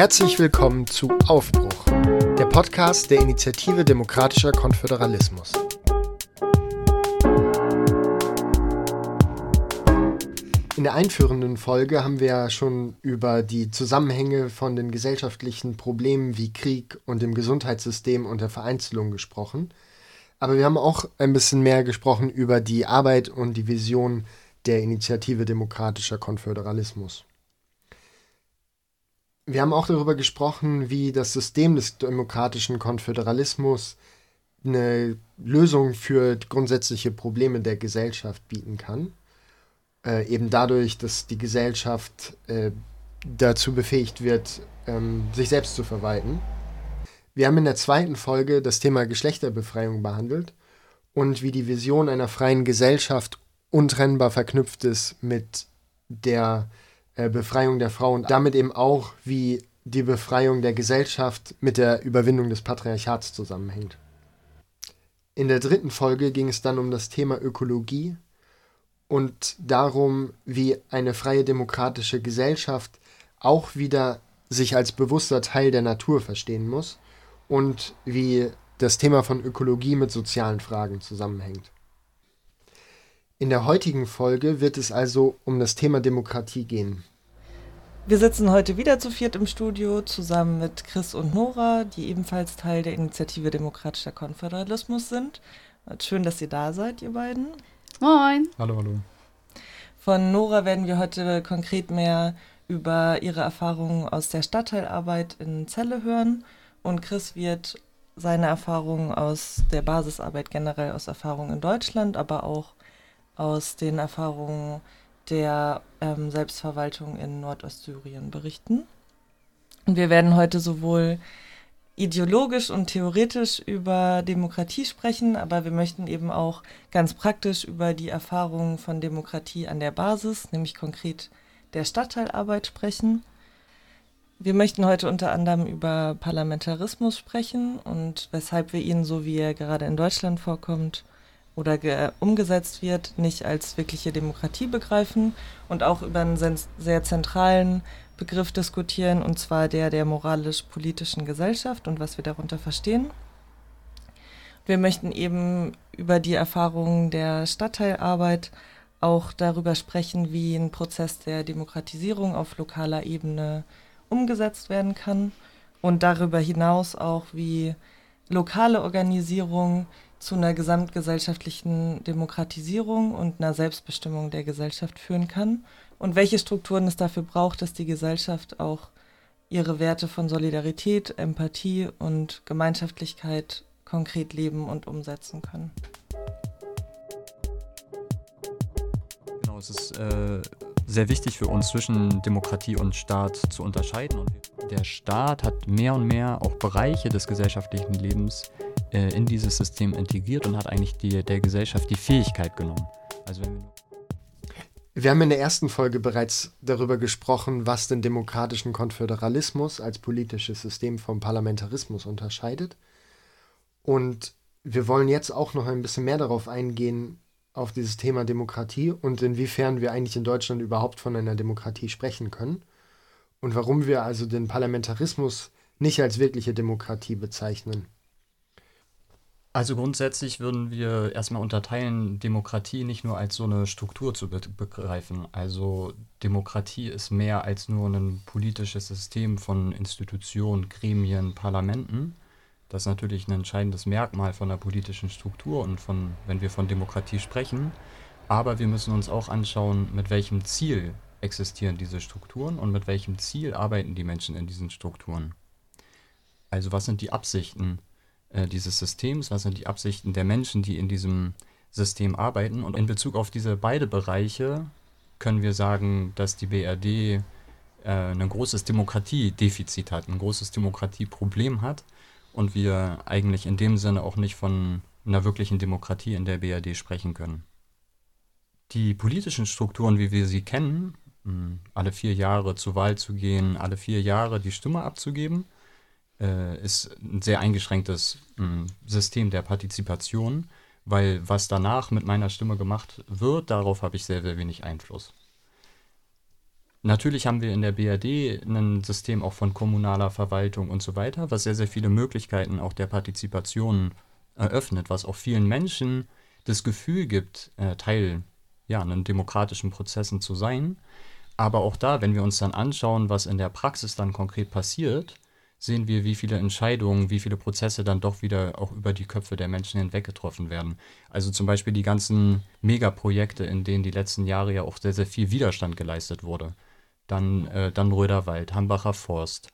Herzlich willkommen zu Aufbruch, der Podcast der Initiative Demokratischer Konföderalismus. In der einführenden Folge haben wir ja schon über die Zusammenhänge von den gesellschaftlichen Problemen wie Krieg und dem Gesundheitssystem und der Vereinzelung gesprochen. Aber wir haben auch ein bisschen mehr gesprochen über die Arbeit und die Vision der Initiative Demokratischer Konföderalismus. Wir haben auch darüber gesprochen, wie das System des demokratischen Konföderalismus eine Lösung für grundsätzliche Probleme der Gesellschaft bieten kann. Äh, eben dadurch, dass die Gesellschaft äh, dazu befähigt wird, ähm, sich selbst zu verwalten. Wir haben in der zweiten Folge das Thema Geschlechterbefreiung behandelt und wie die Vision einer freien Gesellschaft untrennbar verknüpft ist mit der Befreiung der Frau und damit eben auch, wie die Befreiung der Gesellschaft mit der Überwindung des Patriarchats zusammenhängt. In der dritten Folge ging es dann um das Thema Ökologie und darum, wie eine freie demokratische Gesellschaft auch wieder sich als bewusster Teil der Natur verstehen muss und wie das Thema von Ökologie mit sozialen Fragen zusammenhängt. In der heutigen Folge wird es also um das Thema Demokratie gehen. Wir sitzen heute wieder zu viert im Studio zusammen mit Chris und Nora, die ebenfalls Teil der Initiative Demokratischer Konföderalismus sind. Schön, dass ihr da seid, ihr beiden. Moin. Hallo, hallo. Von Nora werden wir heute konkret mehr über ihre Erfahrungen aus der Stadtteilarbeit in Celle hören und Chris wird seine Erfahrungen aus der Basisarbeit generell aus Erfahrungen in Deutschland, aber auch aus den Erfahrungen der ähm, Selbstverwaltung in Nordostsyrien berichten. Und wir werden heute sowohl ideologisch und theoretisch über Demokratie sprechen, aber wir möchten eben auch ganz praktisch über die Erfahrungen von Demokratie an der Basis, nämlich konkret der Stadtteilarbeit sprechen. Wir möchten heute unter anderem über Parlamentarismus sprechen und weshalb wir ihn, so wie er gerade in Deutschland vorkommt, oder umgesetzt wird, nicht als wirkliche Demokratie begreifen und auch über einen sehr zentralen Begriff diskutieren, und zwar der der moralisch-politischen Gesellschaft und was wir darunter verstehen. Wir möchten eben über die Erfahrungen der Stadtteilarbeit auch darüber sprechen, wie ein Prozess der Demokratisierung auf lokaler Ebene umgesetzt werden kann und darüber hinaus auch, wie lokale Organisierung zu einer gesamtgesellschaftlichen Demokratisierung und einer Selbstbestimmung der Gesellschaft führen kann und welche Strukturen es dafür braucht, dass die Gesellschaft auch ihre Werte von Solidarität, Empathie und Gemeinschaftlichkeit konkret leben und umsetzen kann. Genau, es ist äh, sehr wichtig für uns zwischen Demokratie und Staat zu unterscheiden. Und der Staat hat mehr und mehr auch Bereiche des gesellschaftlichen Lebens, äh, in dieses System integriert und hat eigentlich die, der Gesellschaft die Fähigkeit genommen. Also wenn wir wir haben in der ersten Folge bereits darüber gesprochen, was den demokratischen Konföderalismus als politisches System vom Parlamentarismus unterscheidet. Und wir wollen jetzt auch noch ein bisschen mehr darauf eingehen, auf dieses Thema Demokratie und inwiefern wir eigentlich in Deutschland überhaupt von einer Demokratie sprechen können und warum wir also den Parlamentarismus nicht als wirkliche Demokratie bezeichnen. Also grundsätzlich würden wir erstmal unterteilen, Demokratie nicht nur als so eine Struktur zu be begreifen. Also Demokratie ist mehr als nur ein politisches System von Institutionen, Gremien, Parlamenten. Das ist natürlich ein entscheidendes Merkmal von der politischen Struktur und von, wenn wir von Demokratie sprechen. Aber wir müssen uns auch anschauen, mit welchem Ziel existieren diese Strukturen und mit welchem Ziel arbeiten die Menschen in diesen Strukturen. Also was sind die Absichten? Äh, dieses Systems, was sind die Absichten der Menschen, die in diesem System arbeiten. Und in Bezug auf diese beiden Bereiche können wir sagen, dass die BRD äh, ein großes Demokratiedefizit hat, ein großes Demokratieproblem hat und wir eigentlich in dem Sinne auch nicht von einer wirklichen Demokratie in der BRD sprechen können. Die politischen Strukturen, wie wir sie kennen, alle vier Jahre zur Wahl zu gehen, alle vier Jahre die Stimme abzugeben, äh, ist ein sehr eingeschränktes mh, hm, System der Partizipation, weil was danach mit meiner Stimme gemacht wird, darauf habe ich sehr, sehr wenig Einfluss. Natürlich haben wir in der BRD ein System auch von kommunaler Verwaltung und so weiter, was sehr, sehr viele Möglichkeiten auch der Partizipation eröffnet, was auch vielen Menschen das Gefühl gibt, äh, Teil ja, einen demokratischen Prozessen zu sein. Aber auch da, wenn wir uns dann anschauen, was in der Praxis dann konkret passiert, sehen wir, wie viele Entscheidungen, wie viele Prozesse dann doch wieder auch über die Köpfe der Menschen hinweg getroffen werden. Also zum Beispiel die ganzen Megaprojekte, in denen die letzten Jahre ja auch sehr, sehr viel Widerstand geleistet wurde. Dann, äh, dann Röderwald, Hambacher Forst,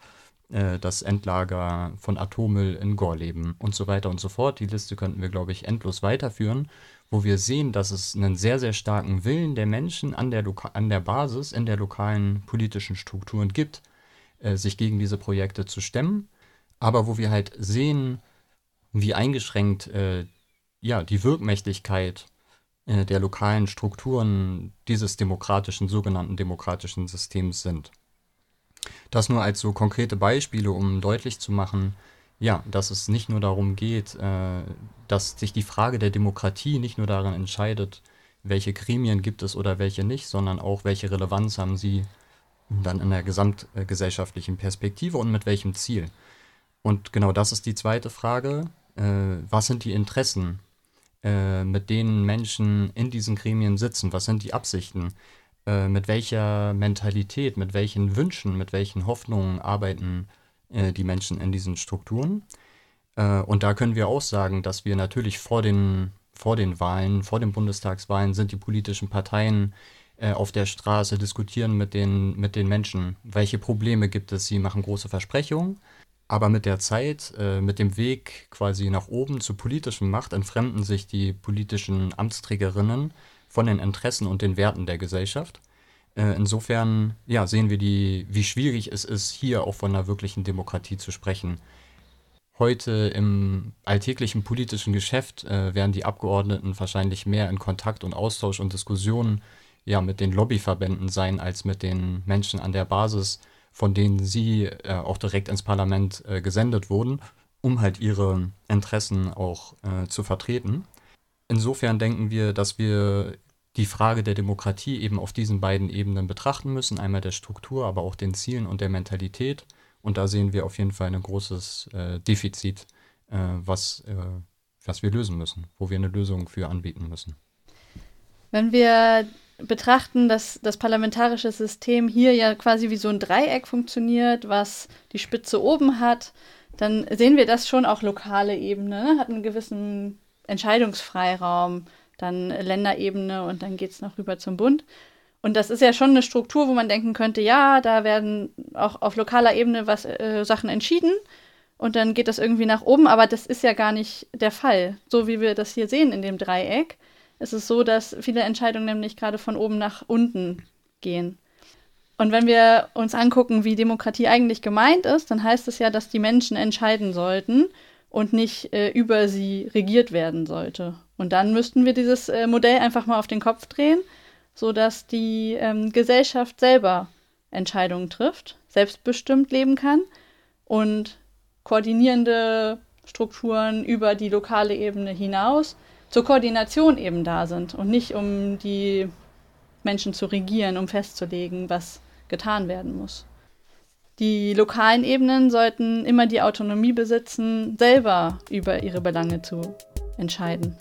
äh, das Endlager von Atommüll in Gorleben und so weiter und so fort. Die Liste könnten wir, glaube ich, endlos weiterführen, wo wir sehen, dass es einen sehr, sehr starken Willen der Menschen an der, Loka an der Basis, in der lokalen politischen Strukturen gibt äh, sich gegen diese Projekte zu stemmen, aber wo wir halt sehen, wie eingeschränkt äh, ja, die Wirkmächtigkeit äh, der lokalen Strukturen dieses demokratischen, sogenannten demokratischen Systems sind. Das nur als so konkrete Beispiele, um deutlich zu machen, ja, dass es nicht nur darum geht, äh, dass sich die Frage der Demokratie nicht nur daran entscheidet, welche Gremien gibt es oder welche nicht, sondern auch welche Relevanz haben sie dann in der gesamtgesellschaftlichen Perspektive und mit welchem Ziel. Und genau das ist die zweite Frage. Äh, was sind die Interessen, äh, mit denen Menschen in diesen Gremien sitzen? Was sind die Absichten? Äh, mit welcher Mentalität, mit welchen Wünschen, mit welchen Hoffnungen arbeiten äh, die Menschen in diesen Strukturen? Äh, und da können wir auch sagen, dass wir natürlich vor den, vor den Wahlen, vor den Bundestagswahlen sind die politischen Parteien äh, auf der Straße, diskutieren mit den, mit den Menschen, welche Probleme gibt es. Sie machen große Versprechungen, aber mit der Zeit, äh, mit dem Weg quasi nach oben zur politischen Macht, entfremden sich die politischen Amtsträgerinnen von den Interessen und den Werten der Gesellschaft. Äh, insofern ja, sehen wir, die, wie schwierig es ist, hier auch von einer wirklichen Demokratie zu sprechen. Heute im alltäglichen politischen Geschäft äh, werden die Abgeordneten wahrscheinlich mehr in Kontakt und Austausch und Diskussionen ja, mit den Lobbyverbänden sein als mit den Menschen an der Basis, von denen sie äh, auch direkt ins Parlament äh, gesendet wurden, um halt ihre Interessen auch äh, zu vertreten. Insofern denken wir, dass wir die Frage der Demokratie eben auf diesen beiden Ebenen betrachten müssen, einmal der Struktur, aber auch den Zielen und der Mentalität. Und da sehen wir auf jeden Fall ein großes äh, Defizit, äh, was, äh, was wir lösen müssen, wo wir eine Lösung für anbieten müssen. Wenn wir betrachten, dass das parlamentarische System hier ja quasi wie so ein Dreieck funktioniert, was die Spitze oben hat, dann sehen wir das schon auch lokale Ebene, ne? hat einen gewissen Entscheidungsfreiraum, dann Länderebene und dann geht es noch rüber zum Bund. Und das ist ja schon eine Struktur, wo man denken könnte, ja, da werden auch auf lokaler Ebene was äh, Sachen entschieden und dann geht das irgendwie nach oben, aber das ist ja gar nicht der Fall, so wie wir das hier sehen in dem Dreieck ist es so, dass viele Entscheidungen nämlich gerade von oben nach unten gehen. Und wenn wir uns angucken, wie Demokratie eigentlich gemeint ist, dann heißt es ja, dass die Menschen entscheiden sollten und nicht äh, über sie regiert werden sollte. Und dann müssten wir dieses äh, Modell einfach mal auf den Kopf drehen, sodass die ähm, Gesellschaft selber Entscheidungen trifft, selbstbestimmt leben kann und koordinierende Strukturen über die lokale Ebene hinaus zur Koordination eben da sind und nicht um die Menschen zu regieren, um festzulegen, was getan werden muss. Die lokalen Ebenen sollten immer die Autonomie besitzen, selber über ihre Belange zu entscheiden.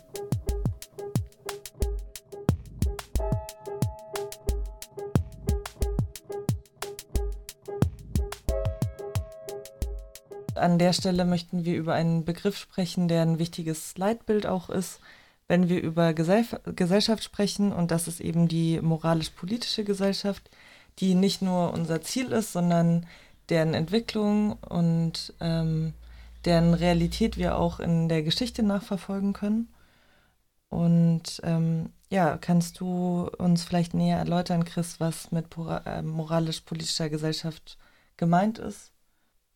An der Stelle möchten wir über einen Begriff sprechen, der ein wichtiges Leitbild auch ist, wenn wir über Gesell Gesellschaft sprechen. Und das ist eben die moralisch-politische Gesellschaft, die nicht nur unser Ziel ist, sondern deren Entwicklung und ähm, deren Realität wir auch in der Geschichte nachverfolgen können. Und ähm, ja, kannst du uns vielleicht näher erläutern, Chris, was mit äh, moralisch-politischer Gesellschaft gemeint ist?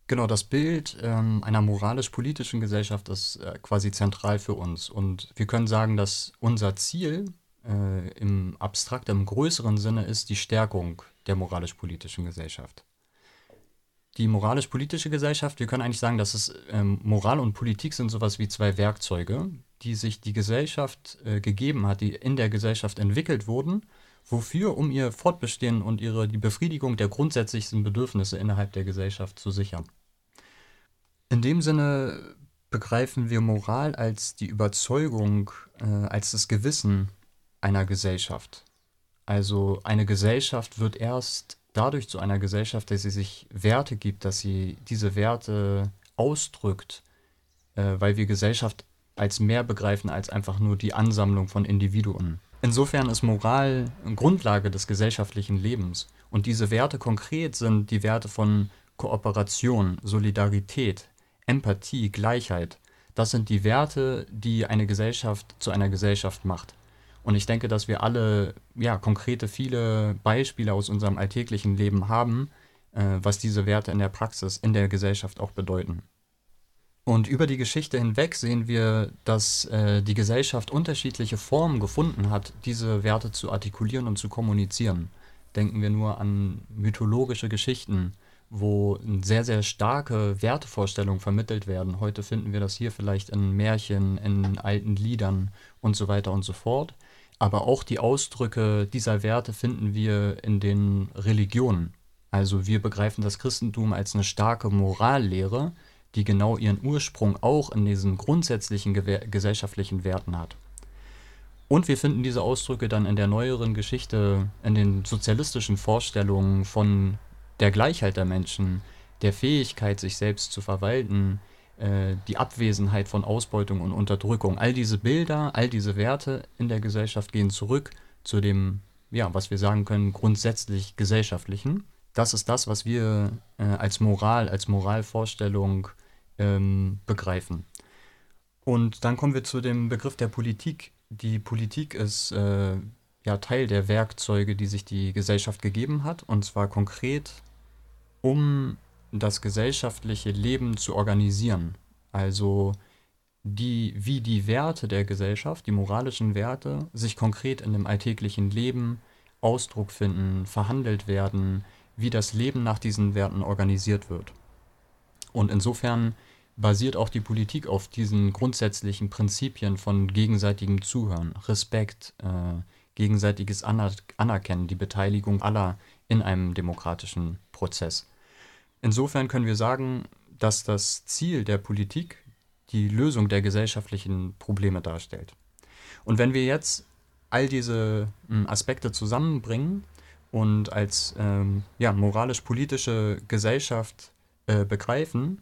Genau, das Bild ähm, einer moralisch-politischen Gesellschaft ist äh, quasi zentral für uns. Und wir können sagen, dass unser Ziel äh, im abstrakt, im größeren Sinne ist die Stärkung der moralisch-politischen Gesellschaft. Die moralisch-politische Gesellschaft, wir können eigentlich sagen, dass es ähm, Moral und Politik sind sowas wie zwei Werkzeuge, die sich die Gesellschaft äh, gegeben hat, die in der Gesellschaft entwickelt wurden Wofür? Um ihr Fortbestehen und ihre, die Befriedigung der grundsätzlichsten Bedürfnisse innerhalb der Gesellschaft zu sichern. In dem Sinne begreifen wir Moral als die Überzeugung, äh, als das Gewissen einer Gesellschaft. Also eine Gesellschaft wird erst dadurch zu einer Gesellschaft, dass sie sich Werte gibt, dass sie diese Werte ausdrückt, äh, weil wir Gesellschaft als mehr begreifen als einfach nur die Ansammlung von Individuen. Insofern ist Moral Grundlage des gesellschaftlichen Lebens. Und diese Werte konkret sind die Werte von Kooperation, Solidarität, Empathie, Gleichheit. Das sind die Werte, die eine Gesellschaft zu einer Gesellschaft macht. Und ich denke, dass wir alle ja, konkrete viele Beispiele aus unserem alltäglichen Leben haben, äh, was diese Werte in der Praxis, in der Gesellschaft auch bedeuten. Und über die Geschichte hinweg sehen wir, dass äh, die Gesellschaft unterschiedliche Formen gefunden hat, diese Werte zu artikulieren und zu kommunizieren. Denken wir nur an mythologische Geschichten, wo sehr, sehr starke Wertevorstellungen vermittelt werden. Heute finden wir das hier vielleicht in Märchen, in alten Liedern und so weiter und so fort. Aber auch die Ausdrücke dieser Werte finden wir in den Religionen. Also wir begreifen das Christentum als eine starke Morallehre, die genau ihren Ursprung auch in diesen grundsätzlichen gesellschaftlichen Werten hat. Und wir finden diese Ausdrücke dann in der neueren Geschichte, in den sozialistischen Vorstellungen von der Gleichheit der Menschen, der Fähigkeit, sich selbst zu verwalten, äh, die Abwesenheit von Ausbeutung und Unterdrückung. All diese Bilder, all diese Werte in der Gesellschaft gehen zurück zu dem, ja, was wir sagen können, grundsätzlich gesellschaftlichen. Das ist das, was wir äh, als Moral, als Moralvorstellung ähm, begreifen. Und dann kommen wir zu dem Begriff der Politik. Die Politik ist äh, ja Teil der Werkzeuge, die sich die Gesellschaft gegeben hat, und zwar konkret, um das gesellschaftliche Leben zu organisieren. Also die, wie die Werte der Gesellschaft, die moralischen Werte, sich konkret in dem alltäglichen Leben Ausdruck finden, verhandelt werden, wie das Leben nach diesen Werten organisiert wird. Und insofern basiert auch die Politik auf diesen grundsätzlichen Prinzipien von gegenseitigem Zuhören, Respekt, äh, gegenseitiges Aner Anerkennen, die Beteiligung aller in einem demokratischen Prozess. Insofern können wir sagen, dass das Ziel der Politik die Lösung der gesellschaftlichen Probleme darstellt. Und wenn wir jetzt all diese hm, Aspekte zusammenbringen und als ähm, ja, moralisch-politische Gesellschaft äh, begreifen,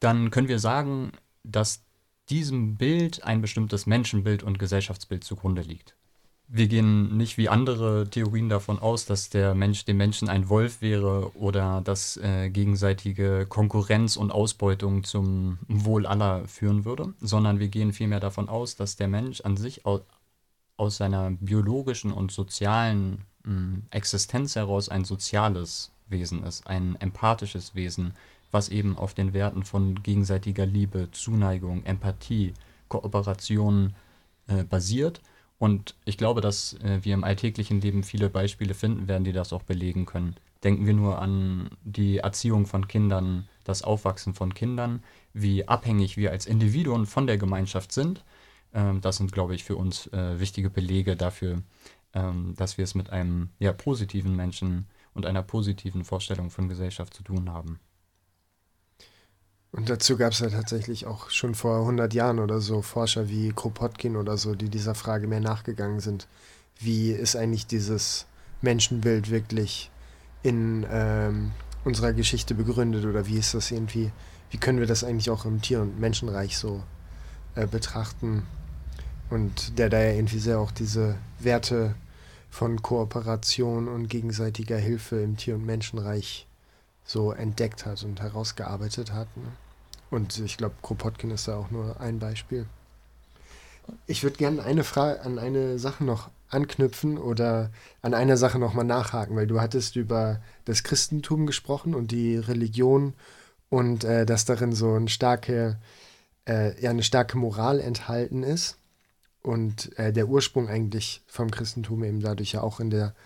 dann können wir sagen, dass diesem Bild ein bestimmtes Menschenbild und Gesellschaftsbild zugrunde liegt. Wir gehen nicht wie andere Theorien davon aus, dass der Mensch dem Menschen ein Wolf wäre oder dass äh, gegenseitige Konkurrenz und Ausbeutung zum Wohl aller führen würde, sondern wir gehen vielmehr davon aus, dass der Mensch an sich aus, aus seiner biologischen und sozialen mh, hm, Existenz heraus ein soziales Wesen ist, ein empathisches Wesen, was eben auf den Werten von gegenseitiger Liebe, Zuneigung, Empathie, Kooperation äh, basiert. Und ich glaube, dass äh, wir im alltäglichen Leben viele Beispiele finden werden, die das auch belegen können. Denken wir nur an die Erziehung von Kindern, das Aufwachsen von Kindern, wie abhängig wir als Individuen von der Gemeinschaft sind. Ähm, das sind, glaube ich, für uns äh, wichtige Belege dafür, ähm, dass wir es mit einem ja, positiven Menschen und einer positiven Vorstellung von Gesellschaft zu tun haben. Und dazu gab es ja tatsächlich auch schon vor 100 Jahren oder so Forscher wie Kropotkin oder so, die dieser Frage mehr nachgegangen sind. Wie ist eigentlich dieses Menschenbild wirklich in ähm, unserer Geschichte begründet oder wie ist das irgendwie, wie können wir das eigentlich auch im Tier- und Menschenreich so äh, betrachten? Und der da ja irgendwie sehr auch diese Werte von Kooperation und gegenseitiger Hilfe im Tier- und Menschenreich so entdeckt hat und herausgearbeitet hat. Ne? Und ich glaube, Kropotkin ist da auch nur ein Beispiel. Ich würde gerne eine Frage an eine Sache noch anknüpfen oder an einer Sache nochmal nachhaken, weil du hattest über das Christentum gesprochen und die Religion und äh, dass darin so eine starke, äh, ja, eine starke Moral enthalten ist und äh, der Ursprung eigentlich vom Christentum eben dadurch ja auch in der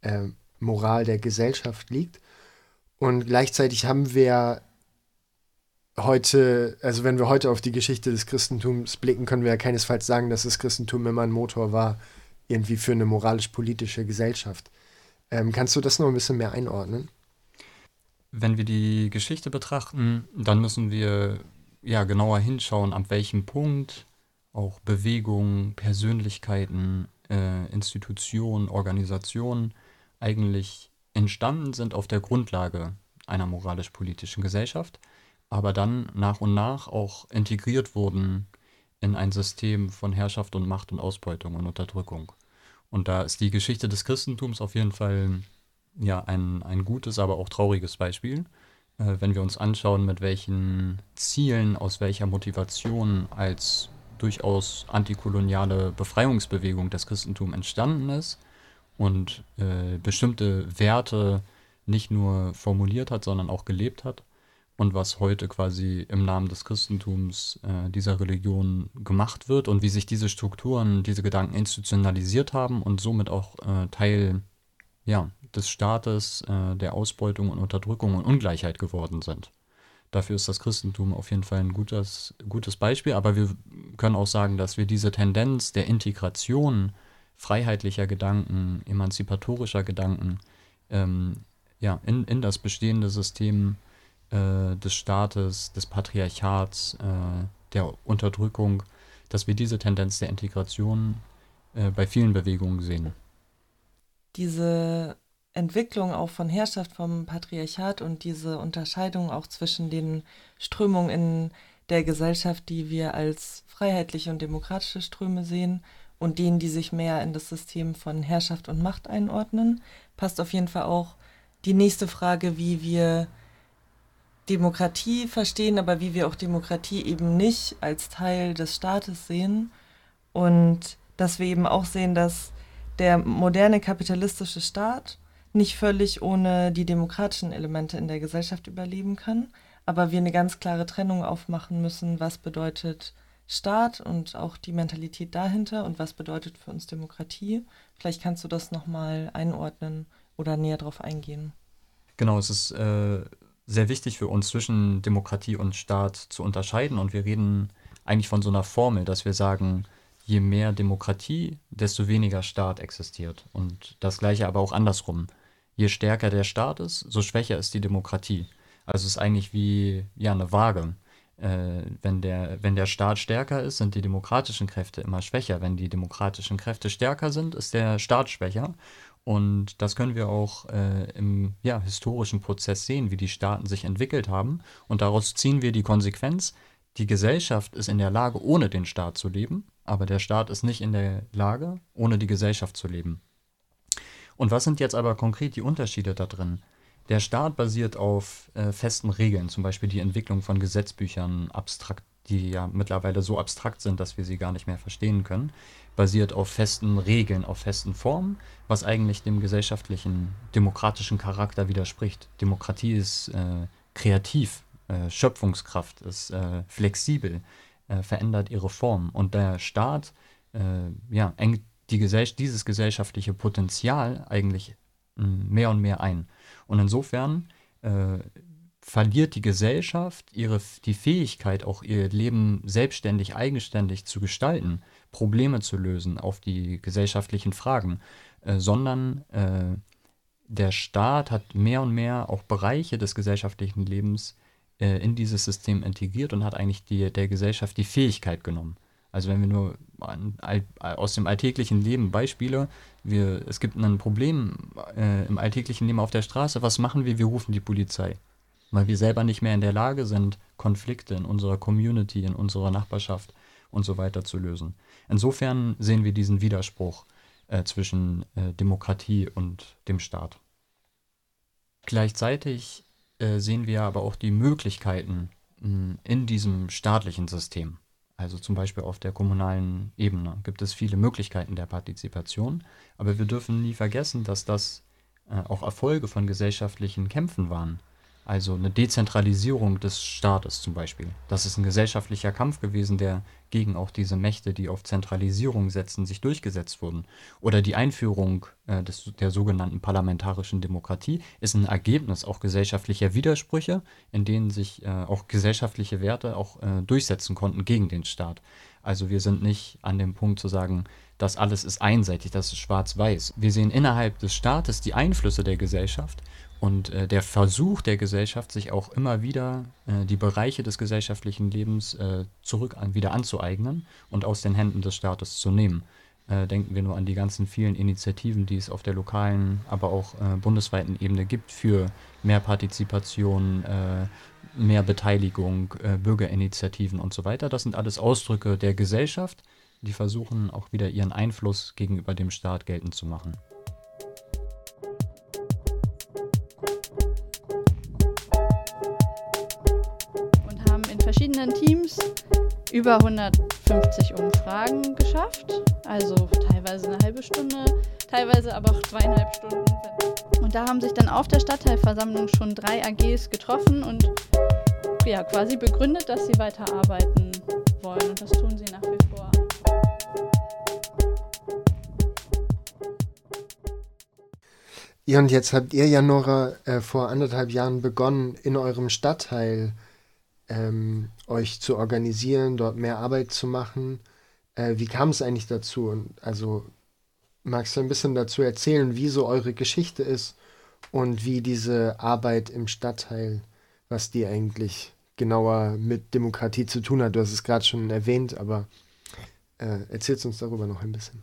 äh, Moral der Gesellschaft liegt. Und gleichzeitig haben wir heute, also wenn wir heute auf die Geschichte des Christentums blicken, können wir ja keinesfalls sagen, dass das Christentum immer ein Motor war irgendwie für eine moralisch-politische Gesellschaft. Ähm, kannst du das noch ein bisschen mehr einordnen? Wenn wir die Geschichte betrachten, dann müssen wir ja genauer hinschauen, ab welchem Punkt auch Bewegungen, Persönlichkeiten, äh, Institutionen, Organisationen eigentlich entstanden sind auf der Grundlage einer moralisch-politischen Gesellschaft, aber dann nach und nach auch integriert wurden in ein System von Herrschaft und Macht und Ausbeutung und Unterdrückung. Und da ist die Geschichte des Christentums auf jeden Fall ja ein, ein gutes, aber auch trauriges Beispiel. Äh, wenn wir uns anschauen, mit welchen Zielen, aus welcher Motivation als durchaus antikoloniale Befreiungsbewegung das Christentum entstanden ist und äh, bestimmte Werte nicht nur formuliert hat, sondern auch gelebt hat und was heute quasi im Namen des Christentums äh, dieser Religion gemacht wird und wie sich diese Strukturen, diese Gedanken institutionalisiert haben und somit auch äh, Teil ja, des Staates, äh, der Ausbeutung und Unterdrückung und Ungleichheit geworden sind. Dafür ist das Christentum auf jeden Fall ein gutes, gutes Beispiel, aber wir können auch sagen, dass wir diese Tendenz der Integration freiheitlicher Gedanken, emanzipatorischer Gedanken ähm, ja, in, in das bestehende System äh, des Staates, des Patriarchats, äh, der Unterdrückung, dass wir diese Tendenz der Integration äh, bei vielen Bewegungen sehen. Diese Entwicklung auch von Herrschaft vom Patriarchat und diese Unterscheidung auch zwischen den Strömungen in der Gesellschaft, die wir als freiheitliche und demokratische Ströme sehen, und denen, die sich mehr in das System von Herrschaft und Macht einordnen, passt auf jeden Fall auch die nächste Frage, wie wir Demokratie verstehen, aber wie wir auch Demokratie eben nicht als Teil des Staates sehen und dass wir eben auch sehen, dass der moderne kapitalistische Staat nicht völlig ohne die demokratischen Elemente in der Gesellschaft überleben kann, aber wir eine ganz klare Trennung aufmachen müssen, was bedeutet Staat und auch die Mentalität dahinter und was bedeutet für uns Demokratie. Vielleicht kannst du das nochmal einordnen oder näher darauf eingehen. Genau, es ist äh, sehr wichtig für uns zwischen Demokratie und Staat zu unterscheiden und wir reden eigentlich von so einer Formel, dass wir sagen, je mehr Demokratie, desto weniger Staat existiert. Und das gleiche aber auch andersrum je stärker der Staat ist, so schwächer ist die Demokratie. Also es ist eigentlich wie ja, eine Waage. Äh, wenn, der, wenn der Staat stärker ist, sind die demokratischen Kräfte immer schwächer. Wenn die demokratischen Kräfte stärker sind, ist der Staat schwächer. Und das können wir auch äh, im ja, historischen Prozess sehen, wie die Staaten sich entwickelt haben. Und daraus ziehen wir die Konsequenz, die Gesellschaft ist in der Lage, ohne den Staat zu leben, aber der Staat ist nicht in der Lage, ohne die Gesellschaft zu leben. Und was sind jetzt aber konkret die Unterschiede da drin? Der Staat basiert auf äh, festen Regeln, zum Beispiel die Entwicklung von Gesetzbüchern, abstrakt, die ja mittlerweile so abstrakt sind, dass wir sie gar nicht mehr verstehen können, basiert auf festen Regeln, auf festen Formen, was eigentlich dem gesellschaftlichen, demokratischen Charakter widerspricht. Demokratie ist äh, kreativ, äh, Schöpfungskraft ist äh, flexibel, äh, verändert ihre Form und der Staat äh, ja, engt die Gesell dieses gesellschaftliche Potenzial eigentlich mehr und mehr ein. Und insofern äh, verliert die Gesellschaft ihre, die Fähigkeit, auch ihr Leben selbstständig, eigenständig zu gestalten, Probleme zu lösen auf die gesellschaftlichen Fragen, äh, sondern äh, der Staat hat mehr und mehr auch Bereiche des gesellschaftlichen Lebens äh, in dieses System integriert und hat eigentlich die, der Gesellschaft die Fähigkeit genommen. Also wenn wir nur an, aus dem alltäglichen Leben Beispiele, wir, es gibt ein Problem äh, im alltäglichen Leben auf der Straße, was machen wir? Wir rufen die Polizei. Weil wir selber nicht mehr in der Lage sind, Konflikte in unserer Community, in unserer Nachbarschaft und so weiter zu lösen. Insofern sehen wir diesen Widerspruch äh, zwischen äh, Demokratie und dem Staat. Gleichzeitig äh, sehen wir aber auch die Möglichkeiten mh, in diesem staatlichen System. Also zum Beispiel auf der kommunalen Ebene gibt es viele Möglichkeiten der Partizipation, aber wir dürfen nie vergessen, dass das äh, auch Erfolge von gesellschaftlichen Kämpfen waren. Also eine Dezentralisierung des Staates zum Beispiel. Das ist ein gesellschaftlicher Kampf gewesen, der gegen auch diese Mächte, die auf Zentralisierung setzen, sich durchgesetzt wurden. Oder die Einführung äh, des, der sogenannten parlamentarischen Demokratie ist ein Ergebnis auch gesellschaftlicher Widersprüche, in denen sich äh, auch gesellschaftliche Werte auch äh, durchsetzen konnten gegen den Staat. Also wir sind nicht an dem Punkt zu sagen, das alles ist einseitig, das ist schwarz-weiß. Wir sehen innerhalb des Staates die Einflüsse der Gesellschaft und äh, der Versuch der Gesellschaft, sich auch immer wieder äh, die Bereiche des gesellschaftlichen Lebens äh, zurück an, wieder anzueignen und aus den Händen des Staates zu nehmen. Äh, denken wir nur an die ganzen vielen Initiativen, die es auf der lokalen, aber auch äh, bundesweiten Ebene gibt für mehr Partizipation, äh, mehr Beteiligung, Bürgerinitiativen und so weiter. Das sind alles Ausdrücke der Gesellschaft, die versuchen auch wieder ihren Einfluss gegenüber dem Staat geltend zu machen. Verschiedenen Teams über 150 Umfragen geschafft. Also teilweise eine halbe Stunde, teilweise aber auch zweieinhalb Stunden. Und da haben sich dann auf der Stadtteilversammlung schon drei AGs getroffen und ja, quasi begründet, dass sie weiterarbeiten wollen. Und das tun sie nach wie vor. Ja, und jetzt habt ihr ja, Nora, äh, vor anderthalb Jahren begonnen, in eurem Stadtteil ähm, euch zu organisieren, dort mehr Arbeit zu machen. Äh, wie kam es eigentlich dazu? Und also magst du ein bisschen dazu erzählen, wie so eure Geschichte ist und wie diese Arbeit im Stadtteil, was die eigentlich genauer mit Demokratie zu tun hat? Du hast es gerade schon erwähnt, aber äh, erzählst uns darüber noch ein bisschen.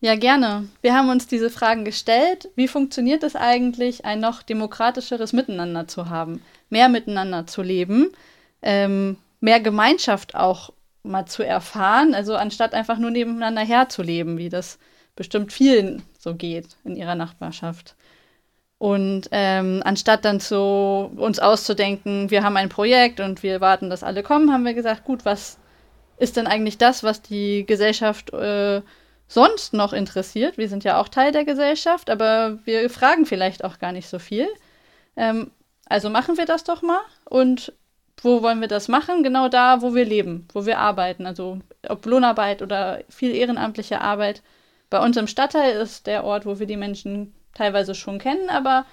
Ja, gerne. Wir haben uns diese Fragen gestellt. Wie funktioniert es eigentlich, ein noch demokratischeres Miteinander zu haben, mehr miteinander zu leben? Ähm, mehr Gemeinschaft auch mal zu erfahren, also anstatt einfach nur nebeneinander herzuleben, wie das bestimmt vielen so geht in ihrer Nachbarschaft. Und ähm, anstatt dann so uns auszudenken, wir haben ein Projekt und wir warten, dass alle kommen, haben wir gesagt, gut, was ist denn eigentlich das, was die Gesellschaft äh, sonst noch interessiert? Wir sind ja auch Teil der Gesellschaft, aber wir fragen vielleicht auch gar nicht so viel. Ähm, also machen wir das doch mal und wo wollen wir das machen? Genau da, wo wir leben, wo wir arbeiten. Also ob Lohnarbeit oder viel ehrenamtliche Arbeit. Bei uns im Stadtteil ist der Ort, wo wir die Menschen teilweise schon kennen, aber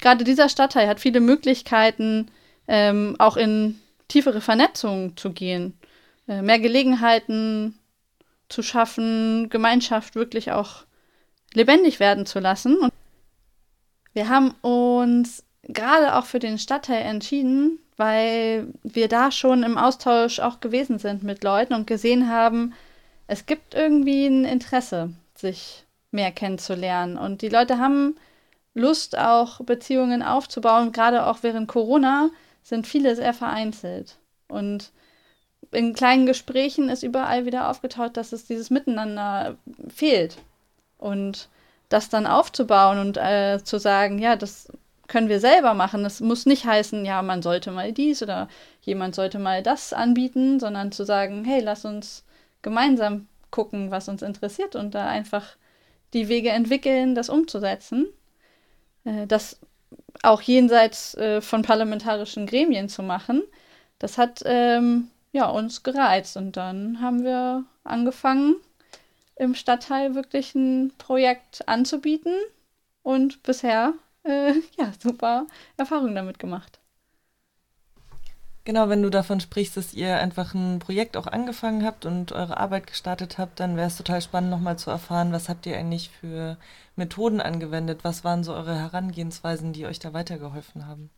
gerade dieser Stadtteil hat viele Möglichkeiten, ähm, auch in tiefere Vernetzungen zu gehen, äh, mehr Gelegenheiten zu schaffen, Gemeinschaft wirklich auch lebendig werden zu lassen. Und wir haben uns gerade auch für den Stadtteil entschieden, weil wir da schon im Austausch auch gewesen sind mit Leuten und gesehen haben, es gibt irgendwie ein Interesse, sich mehr kennenzulernen. Und die Leute haben Lust, auch Beziehungen aufzubauen. Gerade auch während Corona sind viele sehr vereinzelt. Und in kleinen Gesprächen ist überall wieder aufgetaucht, dass es dieses Miteinander fehlt. Und das dann aufzubauen und äh, zu sagen, ja, das können wir selber machen. Das muss nicht heißen, ja, man sollte mal dies oder jemand sollte mal das anbieten, sondern zu sagen, hey, lass uns gemeinsam gucken, was uns interessiert und da einfach die Wege entwickeln, das umzusetzen. Äh, das auch jenseits äh, von parlamentarischen Gremien zu machen, das hat ähm, ja, uns gereizt. Und dann haben wir angefangen, im Stadtteil wirklich ein Projekt anzubieten. Und bisher äh, ja, super Erfahrungen damit gemacht. Genau, wenn du davon sprichst, dass ihr einfach ein Projekt auch angefangen habt und eure Arbeit gestartet habt, dann wäre es total spannend, nochmal zu erfahren, was habt ihr eigentlich für Methoden angewendet? Was waren so eure Herangehensweisen, die euch da weitergeholfen haben?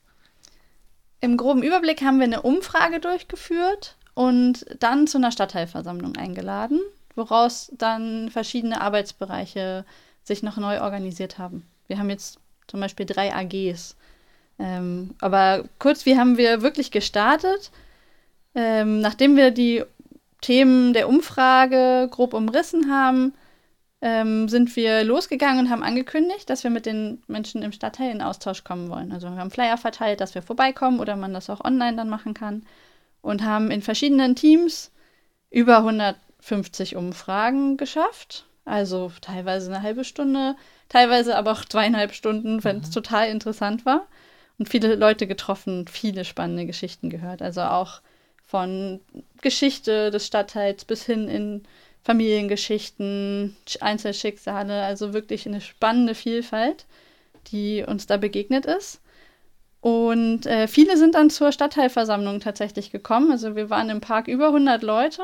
Im groben Überblick haben wir eine Umfrage durchgeführt und dann zu einer Stadtteilversammlung eingeladen, woraus dann verschiedene Arbeitsbereiche sich noch neu organisiert haben. Wir haben jetzt zum Beispiel drei AGs. Ähm, aber kurz, wie haben wir wirklich gestartet? Ähm, nachdem wir die Themen der Umfrage grob umrissen haben, ähm, sind wir losgegangen und haben angekündigt, dass wir mit den Menschen im Stadtteil in Austausch kommen wollen. Also wir haben Flyer verteilt, dass wir vorbeikommen oder man das auch online dann machen kann und haben in verschiedenen Teams über 150 Umfragen geschafft. Also teilweise eine halbe Stunde, teilweise aber auch zweieinhalb Stunden, wenn es mhm. total interessant war. Und viele Leute getroffen, viele spannende Geschichten gehört. Also auch von Geschichte des Stadtteils bis hin in Familiengeschichten, Einzelschicksale, also wirklich eine spannende Vielfalt, die uns da begegnet ist. Und äh, viele sind dann zur Stadtteilversammlung tatsächlich gekommen. Also wir waren im Park über 100 Leute.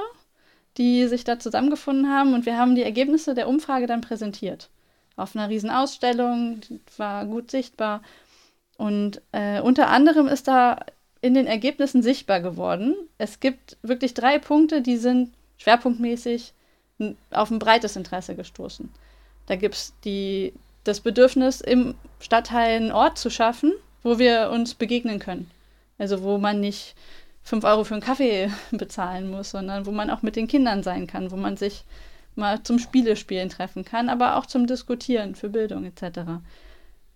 die sich da zusammengefunden haben und wir haben die Ergebnisse der Umfrage dann präsentiert. Auf einer Riesenausstellung, war gut sichtbar. Und äh, unter anderem ist da in den Ergebnissen sichtbar geworden, es gibt wirklich drei Punkte, die sind schwerpunktmäßig auf ein breites Interesse gestoßen. Da gibt es das Bedürfnis, im Stadtteil einen Ort zu schaffen, wo wir uns begegnen können. Also wo man nicht 5 Euro für einen Kaffee bezahlen muss, sondern wo man auch mit den Kindern sein kann, wo man sich mal zum Spielespielen treffen kann, aber auch zum Diskutieren für Bildung etc.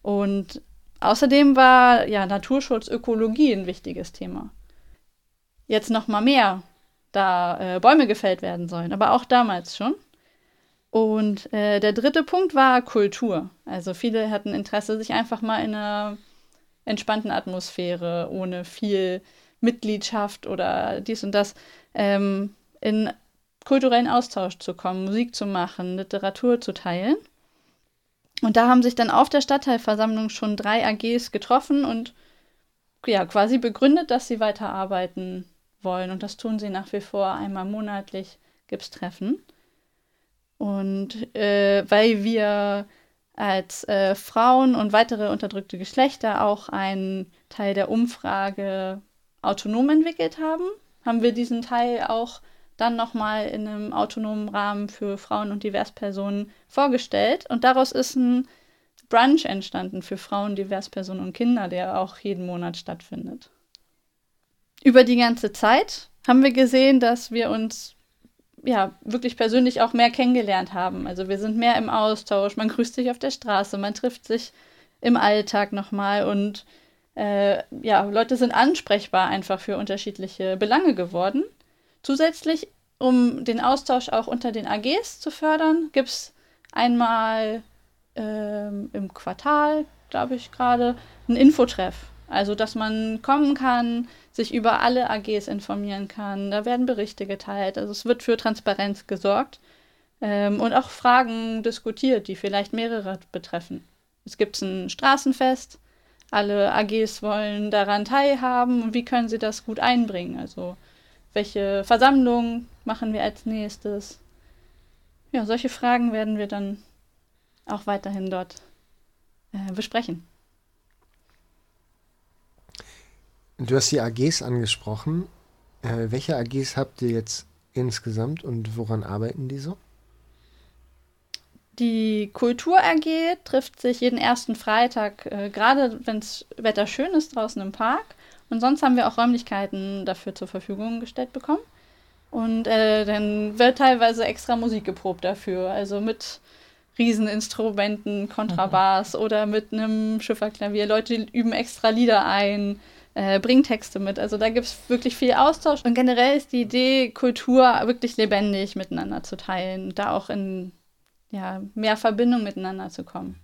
Und außerdem war ja Naturschutz, Ökologie ein wichtiges Thema. Jetzt noch mal mehr, da äh, Bäume gefällt werden sollen, aber auch damals schon. Und äh, der dritte Punkt war Kultur. Also viele hatten Interesse, sich einfach mal in einer entspannten Atmosphäre, ohne viel Mitgliedschaft oder dies und das, ähm, in kulturellen Austausch zu kommen, Musik zu machen, Literatur zu teilen. Und da haben sich dann auf der Stadtteilversammlung schon drei AGs getroffen und ja, quasi begründet, dass sie weiterarbeiten wollen. Und das tun sie nach wie vor. Einmal monatlich gibt es Treffen. Und äh, weil wir als äh, Frauen und weitere unterdrückte Geschlechter auch einen Teil der Umfrage autonom entwickelt haben, haben wir diesen Teil auch dann nochmal in einem autonomen Rahmen für Frauen und Diverspersonen vorgestellt. Und daraus ist ein Brunch entstanden für Frauen, Diverspersonen und Kinder, der auch jeden Monat stattfindet. Über die ganze Zeit haben wir gesehen, dass wir uns ja, wirklich persönlich auch mehr kennengelernt haben. Also wir sind mehr im Austausch, man grüßt sich auf der Straße, man trifft sich im Alltag nochmal und äh, ja, Leute sind ansprechbar einfach für unterschiedliche Belange geworden. Zusätzlich, um den Austausch auch unter den AGs zu fördern, gibt es einmal ähm, im Quartal, glaube ich gerade, einen Infotreff. Also, dass man kommen kann, sich über alle AGs informieren kann. Da werden Berichte geteilt. Also es wird für Transparenz gesorgt ähm, und auch Fragen diskutiert, die vielleicht mehrere betreffen. Es gibt ein Straßenfest. Alle AGs wollen daran teilhaben und wie können sie das gut einbringen? Also welche Versammlungen machen wir als nächstes? Ja, solche Fragen werden wir dann auch weiterhin dort äh, besprechen. Du hast die AGs angesprochen. Äh, welche AGs habt ihr jetzt insgesamt und woran arbeiten die so? Die Kultur AG trifft sich jeden ersten Freitag, äh, gerade wenn es Wetter schön ist, draußen im Park. Und sonst haben wir auch Räumlichkeiten dafür zur Verfügung gestellt bekommen. Und äh, dann wird teilweise extra Musik geprobt dafür. Also mit Rieseninstrumenten, Kontrabass mhm. oder mit einem Schifferklavier. Leute üben extra Lieder ein äh, bringen Texte mit. Also da gibt es wirklich viel Austausch. Und generell ist die Idee, Kultur wirklich lebendig miteinander zu teilen, da auch in ja, mehr Verbindung miteinander zu kommen.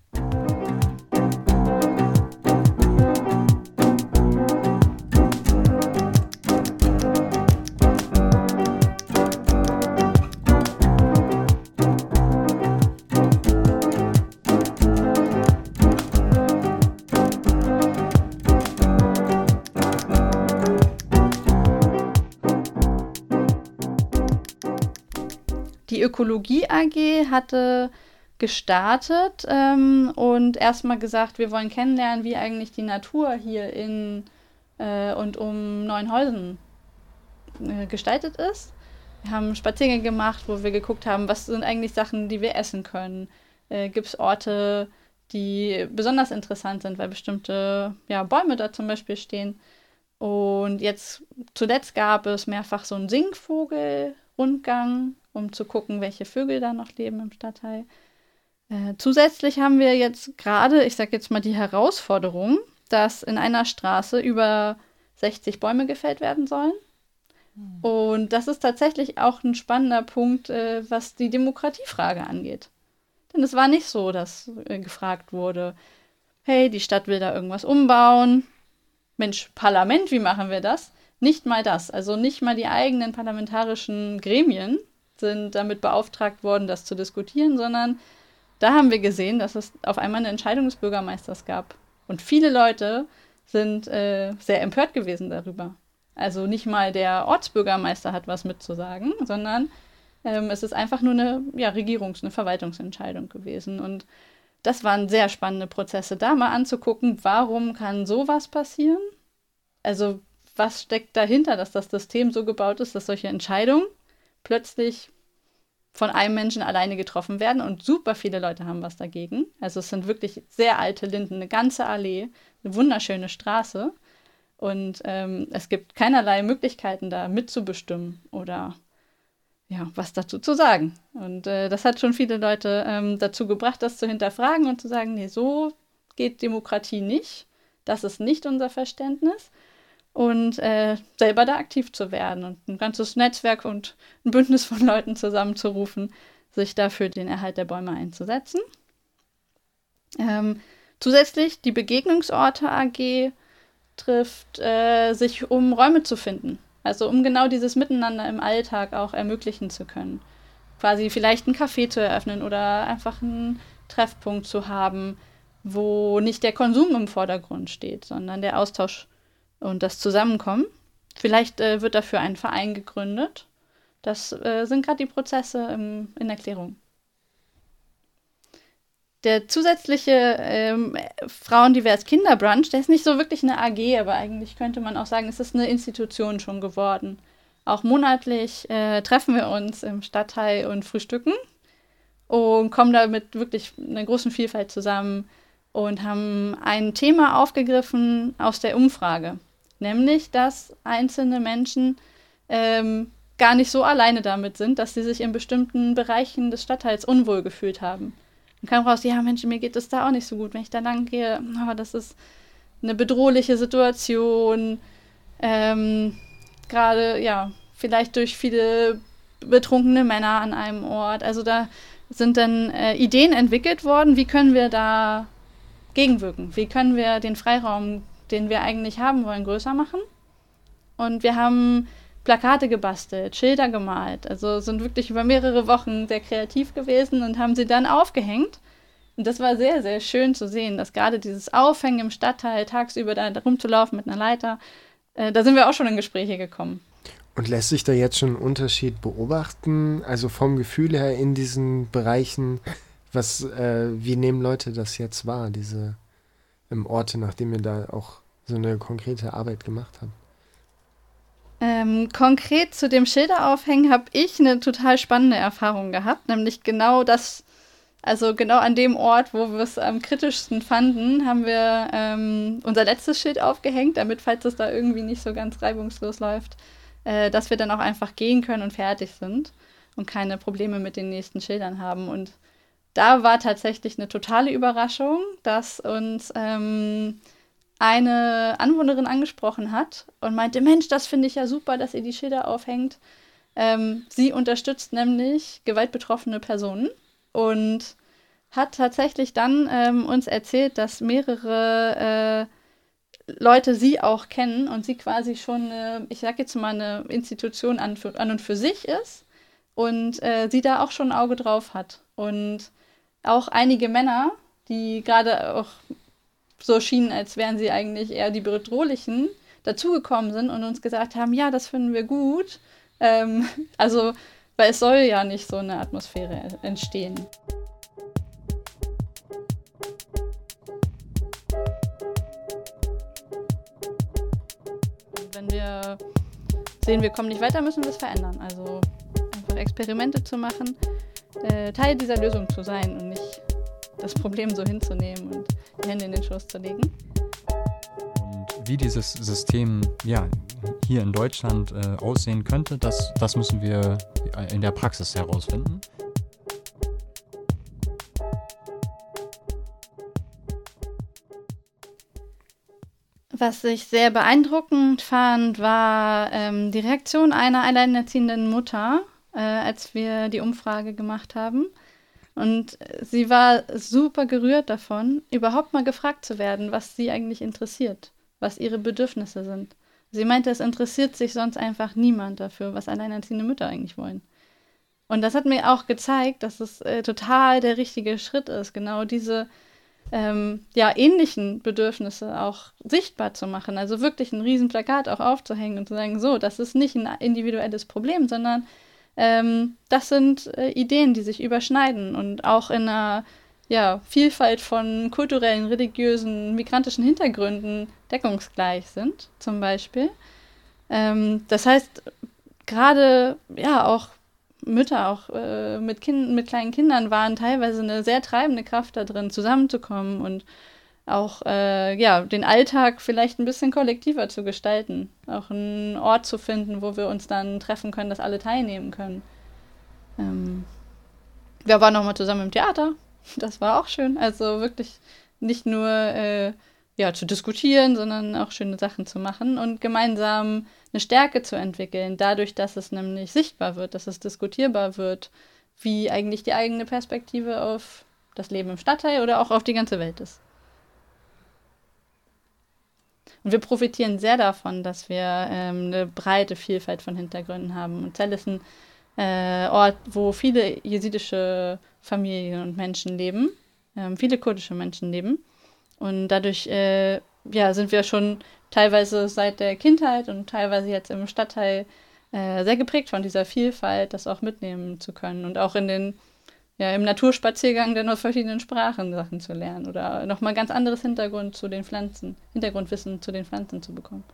Ökologie AG hatte gestartet ähm, und erstmal gesagt, wir wollen kennenlernen, wie eigentlich die Natur hier in äh, und um Neuenhäusen äh, gestaltet ist. Wir haben Spaziergänge gemacht, wo wir geguckt haben, was sind eigentlich Sachen, die wir essen können. Äh, Gibt es Orte, die besonders interessant sind, weil bestimmte ja, Bäume da zum Beispiel stehen. Und jetzt zuletzt gab es mehrfach so einen Singvogel-Rundgang um zu gucken, welche Vögel da noch leben im Stadtteil. Äh, zusätzlich haben wir jetzt gerade, ich sage jetzt mal die Herausforderung, dass in einer Straße über 60 Bäume gefällt werden sollen. Mhm. Und das ist tatsächlich auch ein spannender Punkt, äh, was die Demokratiefrage angeht. Denn es war nicht so, dass äh, gefragt wurde, hey, die Stadt will da irgendwas umbauen. Mensch, Parlament, wie machen wir das? Nicht mal das. Also nicht mal die eigenen parlamentarischen Gremien sind damit beauftragt worden, das zu diskutieren, sondern da haben wir gesehen, dass es auf einmal eine Entscheidung des Bürgermeisters gab. Und viele Leute sind äh, sehr empört gewesen darüber. Also nicht mal der Ortsbürgermeister hat was mitzusagen, sondern Ähm, es ist einfach nur eine ja, Regierungs-, eine Verwaltungsentscheidung gewesen. Und das waren sehr spannende Prozesse, da mal anzugucken, warum kann sowas passieren? Also, was steckt dahinter, dass das System so gebaut ist, dass solche Entscheidungen plötzlich von einem Menschen alleine getroffen werden und super viele Leute haben was dagegen. Also es sind wirklich sehr alte Linden, eine ganze Allee, eine wunderschöne Straße und ähm, es gibt keinerlei Möglichkeiten da mitzubestimmen oder ja, was dazu zu sagen. Und äh, das hat schon viele Leute ähm, dazu gebracht, das zu hinterfragen und zu sagen, nee, so geht Demokratie nicht. Das ist nicht unser Verständnis. Und äh, selber da aktiv zu werden und ein ganzes Netzwerk und ein Bündnis von Leuten zusammenzurufen, sich dafür den Erhalt der Bäume einzusetzen. Ähm, zusätzlich die Begegnungsorte AG trifft, äh, sich um Räume zu finden also um genau dieses Miteinander im Alltag auch ermöglichen zu können. Quasi vielleicht ein Café zu eröffnen oder einfach einen Treffpunkt zu haben, wo nicht der Konsum im Vordergrund steht, sondern der Austausch und das Zusammenkommen. Vielleicht äh, wird dafür ein Verein gegründet. Das äh, sind gerade die Prozesse im, in Erklärung. Der zusätzliche ähm, Frauendivers Kinderbrunch, der ist nicht so wirklich eine AG, aber eigentlich könnte man auch sagen, es ist eine Institution schon geworden. Auch monatlich äh, treffen wir uns im Stadtteil und frühstücken und kommen da mit wirklich einer großen Vielfalt zusammen und haben ein Thema aufgegriffen aus der Umfrage, nämlich dass einzelne Menschen ähm, gar nicht so alleine damit sind, dass sie sich in bestimmten Bereichen des Stadtteils unwohl gefühlt haben. Dann kam raus, ja, Mensch, mir geht es da auch nicht so gut, wenn ich da lang gehe. Aber das ist eine bedrohliche Situation. Ähm, Gerade, ja, vielleicht durch viele betrunkene Männer an einem Ort. Also da sind dann äh, Ideen entwickelt worden, wie können wir da gegenwirken? Wie können wir den Freiraum, den wir eigentlich haben wollen, größer machen? Und wir haben Plakate gebastelt, Schilder gemalt. Also sind wirklich über mehrere Wochen sehr kreativ gewesen und haben sie dann aufgehängt. Und das war sehr, sehr schön zu sehen, dass gerade dieses Aufhängen im Stadtteil, tagsüber da rumzulaufen mit einer Leiter, äh, da sind wir auch schon in Gespräche gekommen. Und lässt sich da jetzt schon einen Unterschied beobachten? Also vom Gefühl her in diesen Bereichen, was, äh, wie nehmen Leute das jetzt wahr, diese ähm, Orte, nachdem ihr da auch so eine konkrete Arbeit gemacht habt? Ähm, konkret zu dem Schilderaufhängen habe ich eine total spannende Erfahrung gehabt, nämlich genau das, also genau an dem Ort, wo wir es am kritischsten fanden, haben wir ähm, unser letztes Schild aufgehängt, damit, falls es da irgendwie nicht so ganz reibungslos läuft, äh, dass wir dann auch einfach gehen können und fertig sind und keine Probleme mit den nächsten Schildern haben. Und da war tatsächlich eine totale Überraschung, dass uns ähm, eine Anwohnerin angesprochen hat und meinte, Mensch, das finde ich ja super, dass ihr die Schilder aufhängt. Ähm, sie unterstützt nämlich gewaltbetroffene Personen und hat tatsächlich dann ähm, uns erzählt, dass mehrere äh, Leute sie auch kennen und sie quasi schon, äh, ich sage jetzt mal, eine Institution an, für, an, und für sich ist und äh, sie da auch schon ein Auge drauf hat. Und auch einige Männer, die gerade auch so schienen, als wären sie eigentlich eher die Bedrohlichen, dazugekommen sind und uns gesagt haben, ja, das finden wir gut. Ähm, also, weil es soll ja nicht so eine Atmosphäre entstehen. Wenn wir sehen, wir kommen nicht weiter, müssen wir es verändern. Also einfach Experimente zu machen, äh, Teil dieser Lösung zu sein und nicht das Problem so hinzunehmen und die Hände in den Schoß zu legen. Und wie dieses System ja, hier in Deutschland äh, aussehen könnte, das, das müssen wir in der Praxis herausfinden. Was ich sehr beeindruckend fand, war ähm, die Reaktion einer alleinerziehenden Mutter, äh, als wir die Umfrage gemacht haben. Und sie war super gerührt davon, überhaupt mal gefragt zu werden, was sie eigentlich interessiert, was ihre Bedürfnisse sind. Sie meinte, es interessiert sich sonst einfach niemand dafür, was alleinerziehende Mütter eigentlich wollen. Und das hat mir auch gezeigt, dass es äh, total der richtige Schritt ist, genau diese ähm, ja, ähnlichen Bedürfnisse auch sichtbar zu machen. Also wirklich ein Riesenplakat auch aufzuhängen und zu sagen, so, das ist nicht ein individuelles Problem, sondern ähm, das sind äh, Ideen, die sich überschneiden und auch in einer ja, Vielfalt von kulturellen, religiösen, migrantischen Hintergründen deckungsgleich sind, zum Beispiel. Ähm, das heißt, gerade ja auch Mütter auch äh, mit, kind, mit kleinen Kindern waren teilweise eine sehr treibende Kraft da drin, zusammenzukommen und auch äh, ja, den Alltag vielleicht ein bisschen kollektiver zu gestalten. Auch einen Ort zu finden, wo wir uns dann treffen können, dass alle teilnehmen können. Ähm, wir waren nochmal zusammen im Theater. Das war auch schön. Also wirklich nicht nur äh, ja, zu diskutieren, sondern auch schöne Sachen zu machen und gemeinsam eine Stärke zu entwickeln, dadurch, dass es nämlich sichtbar wird, dass es diskutierbar wird, wie eigentlich die eigene Perspektive auf das Leben im Stadtteil oder auch auf die ganze Welt ist. Und wir profitieren sehr davon, dass wir ähm, eine breite Vielfalt von Hintergründen haben. Und Zell ist ein äh, Ort, wo viele jesidische Familien und Menschen leben, ähm, viele kurdische Menschen leben. Und dadurch äh, ja, sind wir schon teilweise seit der Kindheit und teilweise jetzt im Stadtteil äh, sehr geprägt von dieser Vielfalt, das auch mitnehmen zu können und auch in den ja, im Naturspaziergang dann aus verschiedenen Sprachen Sachen zu lernen oder nochmal ganz anderes Hintergrund zu den Pflanzen, Hintergrundwissen zu den Pflanzen zu bekommen.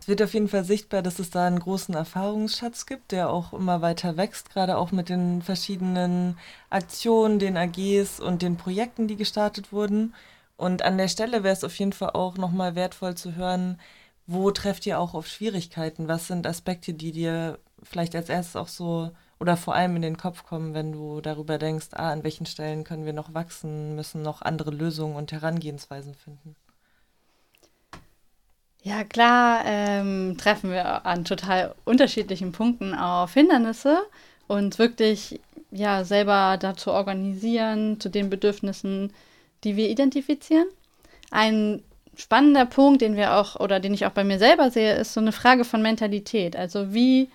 Es wird auf jeden Fall sichtbar, dass es da einen großen Erfahrungsschatz gibt, der auch immer weiter wächst, gerade auch mit den verschiedenen Aktionen, den AGs und den Projekten, die gestartet wurden. Und an der Stelle wäre es auf jeden Fall auch nochmal wertvoll zu hören, wo trefft ihr auch auf Schwierigkeiten? Was sind Aspekte, die dir vielleicht als erstes auch so oder vor allem in den Kopf kommen, wenn du darüber denkst, ah, an welchen Stellen können wir noch wachsen, müssen noch andere Lösungen und Herangehensweisen finden? Ja, klar ähm, treffen wir an total unterschiedlichen Punkten auf Hindernisse und wirklich ja selber dazu organisieren, zu den Bedürfnissen, die wir identifizieren. Ein spannender Punkt, den wir auch oder den ich auch bei mir selber sehe, ist so eine Frage von Mentalität. Also wie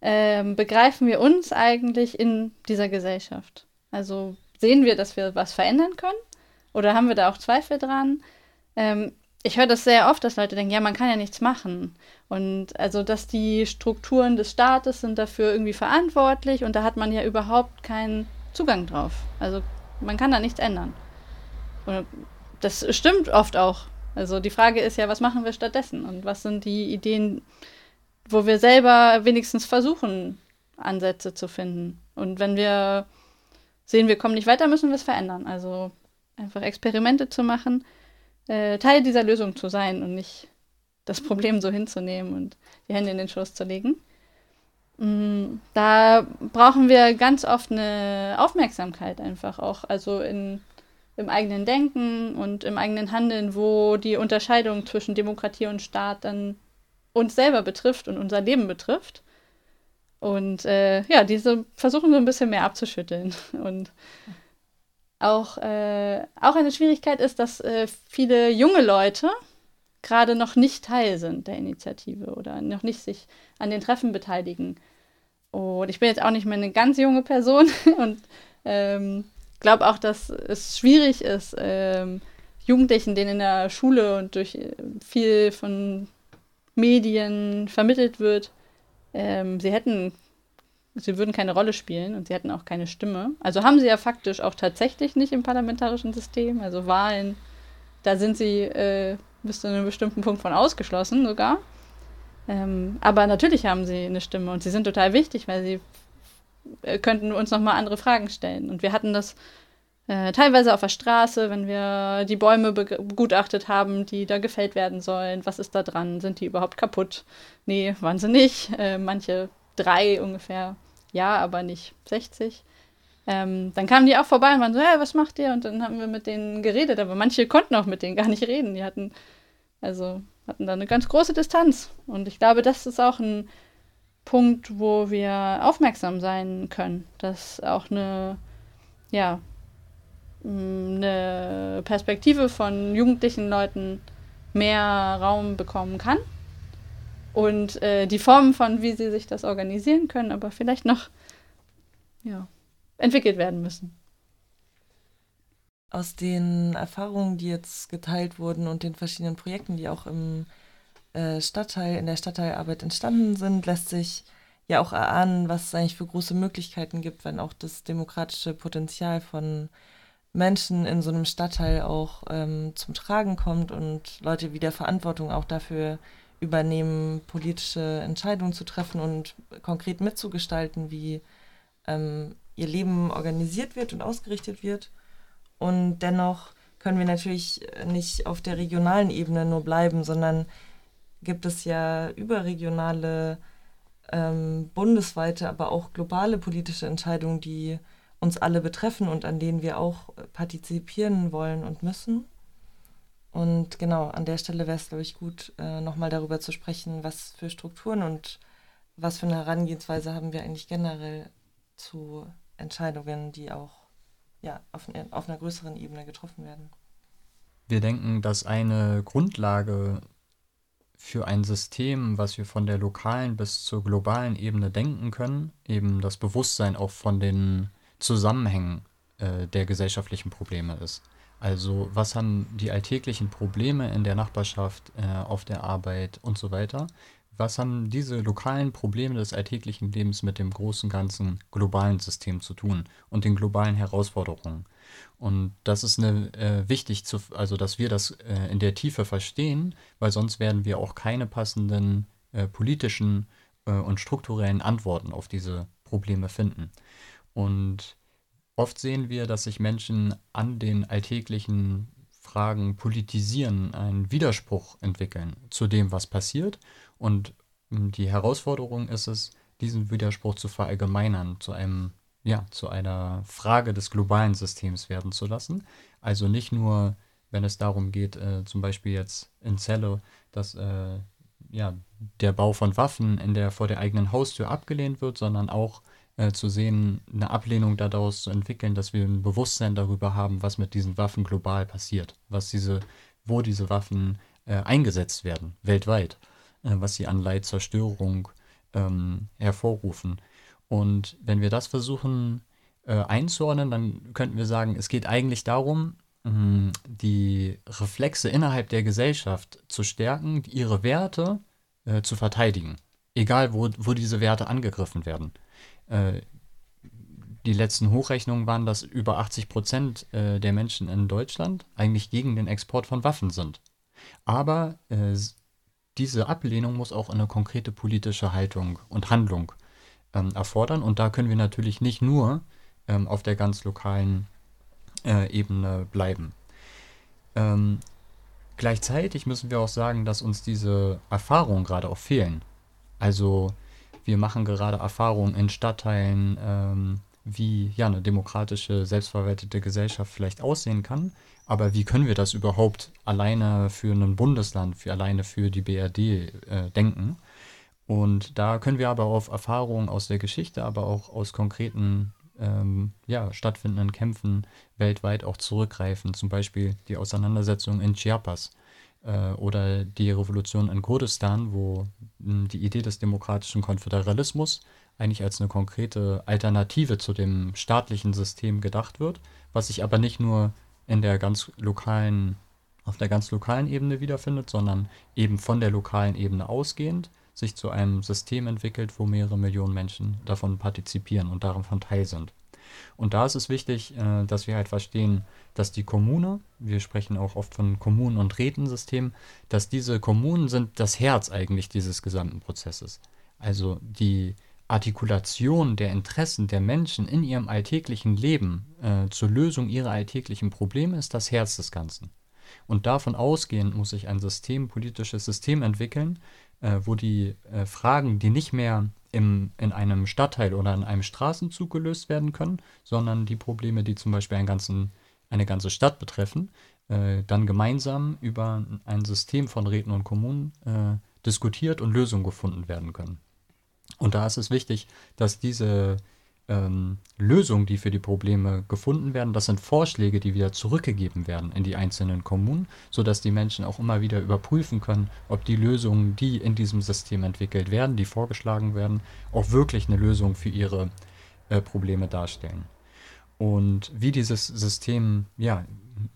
ähm, begreifen wir uns eigentlich in dieser Gesellschaft? Also sehen wir, dass wir was verändern können? Oder haben wir da auch Zweifel dran? Ähm, ich höre das sehr oft, dass Leute denken, ja, man kann ja nichts machen. Und also, dass die Strukturen des Staates sind dafür irgendwie verantwortlich und da hat man ja überhaupt keinen Zugang drauf. Also man kann da nichts ändern. Und das stimmt oft auch. Also die Frage ist ja, was machen wir stattdessen? Und was sind die Ideen, wo wir selber wenigstens versuchen, Ansätze zu finden. Und wenn wir sehen, wir kommen nicht weiter, müssen wir es verändern. Also einfach Experimente zu machen, äh, Teil dieser Lösung zu sein und nicht das Problem so hinzunehmen und die Hände in den Schoß zu legen. Mm, da brauchen wir ganz oft eine Aufmerksamkeit einfach auch, also in, im eigenen Denken und im eigenen Handeln, wo die Unterscheidung zwischen Demokratie und Staat dann uns selber betrifft und unser Leben betrifft. Und äh, ja, diese versuchen so ein bisschen mehr abzuschütteln. Und auch, äh, auch eine Schwierigkeit ist, dass äh, viele junge Leute gerade noch nicht Teil sind der Initiative oder noch nicht sich an den Treffen beteiligen. Und ich bin jetzt auch nicht mehr eine ganz junge Person und ähm, glaube auch, dass es schwierig ist, ähm, Jugendlichen, denen in der Schule und durch äh, viel von Medien vermittelt wird, ähm, sie hätten, sie würden keine Rolle spielen und sie hätten auch keine Stimme. Also haben sie ja faktisch auch tatsächlich nicht im parlamentarischen System. Also Wahlen, da sind sie äh, bis zu einem bestimmten Punkt von ausgeschlossen sogar. Ähm, aber natürlich haben sie eine Stimme und sie sind total wichtig, weil sie äh, könnten uns nochmal andere Fragen stellen. Und wir hatten das äh, teilweise auf der Straße, wenn wir die Bäume begutachtet haben, die da gefällt werden sollen. Was ist da dran? Sind die überhaupt kaputt? Nee, waren sie nicht. Äh, manche drei ungefähr. Ja, aber nicht 60. Ähm, dann kamen die auch vorbei und waren so, ja, was macht ihr? Und dann haben wir mit denen geredet, aber manche konnten auch mit denen gar nicht reden. Die hatten, also, hatten da eine ganz große Distanz. Und ich glaube, das ist auch ein Punkt, wo wir aufmerksam sein können, dass auch eine, ja, eine Perspektive von jugendlichen Leuten mehr Raum bekommen kann. Und äh, die Formen von, wie sie sich das organisieren können, aber vielleicht noch ja, entwickelt werden müssen. Aus den Erfahrungen, die jetzt geteilt wurden und den verschiedenen Projekten, die auch im äh, Stadtteil, in der Stadtteilarbeit entstanden sind, lässt sich ja auch erahnen, was es eigentlich für große Möglichkeiten gibt, wenn auch das demokratische Potenzial von Menschen in so einem Stadtteil auch ähm, zum Tragen kommt und Leute wieder Verantwortung auch dafür übernehmen, politische Entscheidungen zu treffen und konkret mitzugestalten, wie ähm, ihr Leben organisiert wird und ausgerichtet wird. Und dennoch können wir natürlich nicht auf der regionalen Ebene nur bleiben, sondern gibt es ja überregionale, ähm, bundesweite, aber auch globale politische Entscheidungen, die uns alle betreffen und an denen wir auch partizipieren wollen und müssen. Und genau, an der Stelle wäre es, glaube ich, gut, äh, nochmal darüber zu sprechen, was für Strukturen und was für eine Herangehensweise haben wir eigentlich generell zu Entscheidungen, die auch ja, auf, auf einer größeren Ebene getroffen werden. Wir denken, dass eine Grundlage für ein System, was wir von der lokalen bis zur globalen Ebene denken können, eben das Bewusstsein auch von den Zusammenhängen äh, der gesellschaftlichen Probleme ist. Also was haben die alltäglichen Probleme in der Nachbarschaft, äh, auf der Arbeit und so weiter? Was haben diese lokalen Probleme des alltäglichen Lebens mit dem großen ganzen globalen System zu tun und den globalen Herausforderungen? Und das ist eine, äh, wichtig, zu, also dass wir das äh, in der Tiefe verstehen, weil sonst werden wir auch keine passenden äh, politischen äh, und strukturellen Antworten auf diese Probleme finden. Und Oft sehen wir, dass sich Menschen an den alltäglichen Fragen politisieren, einen Widerspruch entwickeln zu dem, was passiert. Und hm, die Herausforderung ist es, diesen Widerspruch zu verallgemeinern, zu einem, ja, zu einer Frage des globalen Systems werden zu lassen. Also nicht nur, wenn es darum geht, äh, zum Beispiel jetzt in Celle, dass äh, ja, der Bau von Waffen in der, vor der eigenen Haustür abgelehnt wird, sondern auch äh, zu sehen, eine Ablehnung daraus zu entwickeln, dass wir ein Bewusstsein darüber haben, was mit diesen Waffen global passiert, was diese, wo diese Waffen äh, eingesetzt werden, weltweit, äh, was sie an Leid, Zerstörung ähm, hervorrufen. Und wenn wir das versuchen äh, einzuordnen, dann könnten wir sagen, es geht eigentlich darum, mh, die Reflexe innerhalb der Gesellschaft zu stärken, ihre Werte äh, zu verteidigen, egal wo, wo diese Werte angegriffen werden. Äh, die letzten Hochrechnungen waren, dass über 80 Prozent äh, der Menschen in Deutschland eigentlich gegen den Export von Waffen sind. Aber äh, diese Ablehnung muss auch eine konkrete politische Haltung und Handlung ähm, erfordern. Und da können wir natürlich nicht nur ähm, auf der ganz lokalen Ebene bleiben. Ähm, gleichzeitig müssen wir auch sagen, dass uns diese Erfahrungen gerade auch fehlen. Also wir machen gerade Erfahrungen in Stadtteilen, ähm, wie ja eine demokratische, selbstverwaltete Gesellschaft vielleicht aussehen kann. Aber wie können wir das überhaupt alleine für ein Bundesland, für alleine für die BRD äh, denken? Und da können wir aber auf Erfahrungen aus der Geschichte, aber auch aus konkreten ähm, ja, stattfindenden Kämpfen weltweit auch zurückgreifen. Zum Beispiel die Auseinandersetzung in Chiapas oder die Revolution in Kurdistan, wo mh, die Idee des demokratischen Konföderalismus eigentlich als eine konkrete Alternative zu dem staatlichen System gedacht wird, was sich aber nicht nur in der ganz lokalen, auf der ganz lokalen Ebene wiederfindet, sondern eben von der lokalen Ebene ausgehend sich zu einem System entwickelt, wo mehrere Millionen Menschen davon partizipieren und davon teil sind. Und da ist es wichtig, äh, dass wir halt verstehen, dass die Kommune, wir sprechen auch oft von Kommunen- und Rätensystemen, dass diese Kommunen sind das Herz eigentlich dieses gesamten Prozesses. Also die Artikulation der Interessen der Menschen in ihrem alltäglichen Leben äh, zur Lösung ihrer alltäglichen Probleme ist das Herz des Ganzen. Und davon ausgehend muss sich ein System, politisches System entwickeln, äh, wo die äh, Fragen, die nicht mehr im, in einem Stadtteil oder in einem Straßenzug gelöst werden können, sondern die Probleme, die zum Beispiel einen ganzen, eine ganze Stadt betreffen, äh, dann gemeinsam über ein System von Räten und Kommunen äh, diskutiert und Lösungen gefunden werden können. Und da ist es wichtig, dass diese ähm, Lösungen, die für die Probleme gefunden werden, das sind Vorschläge, die wieder zurückgegeben werden in die einzelnen Kommunen, sodass die Menschen auch immer wieder überprüfen können, ob die Lösungen, die in diesem System entwickelt werden, die vorgeschlagen werden, auch wirklich eine Lösung für ihre äh, Probleme darstellen. Und wie dieses System ja,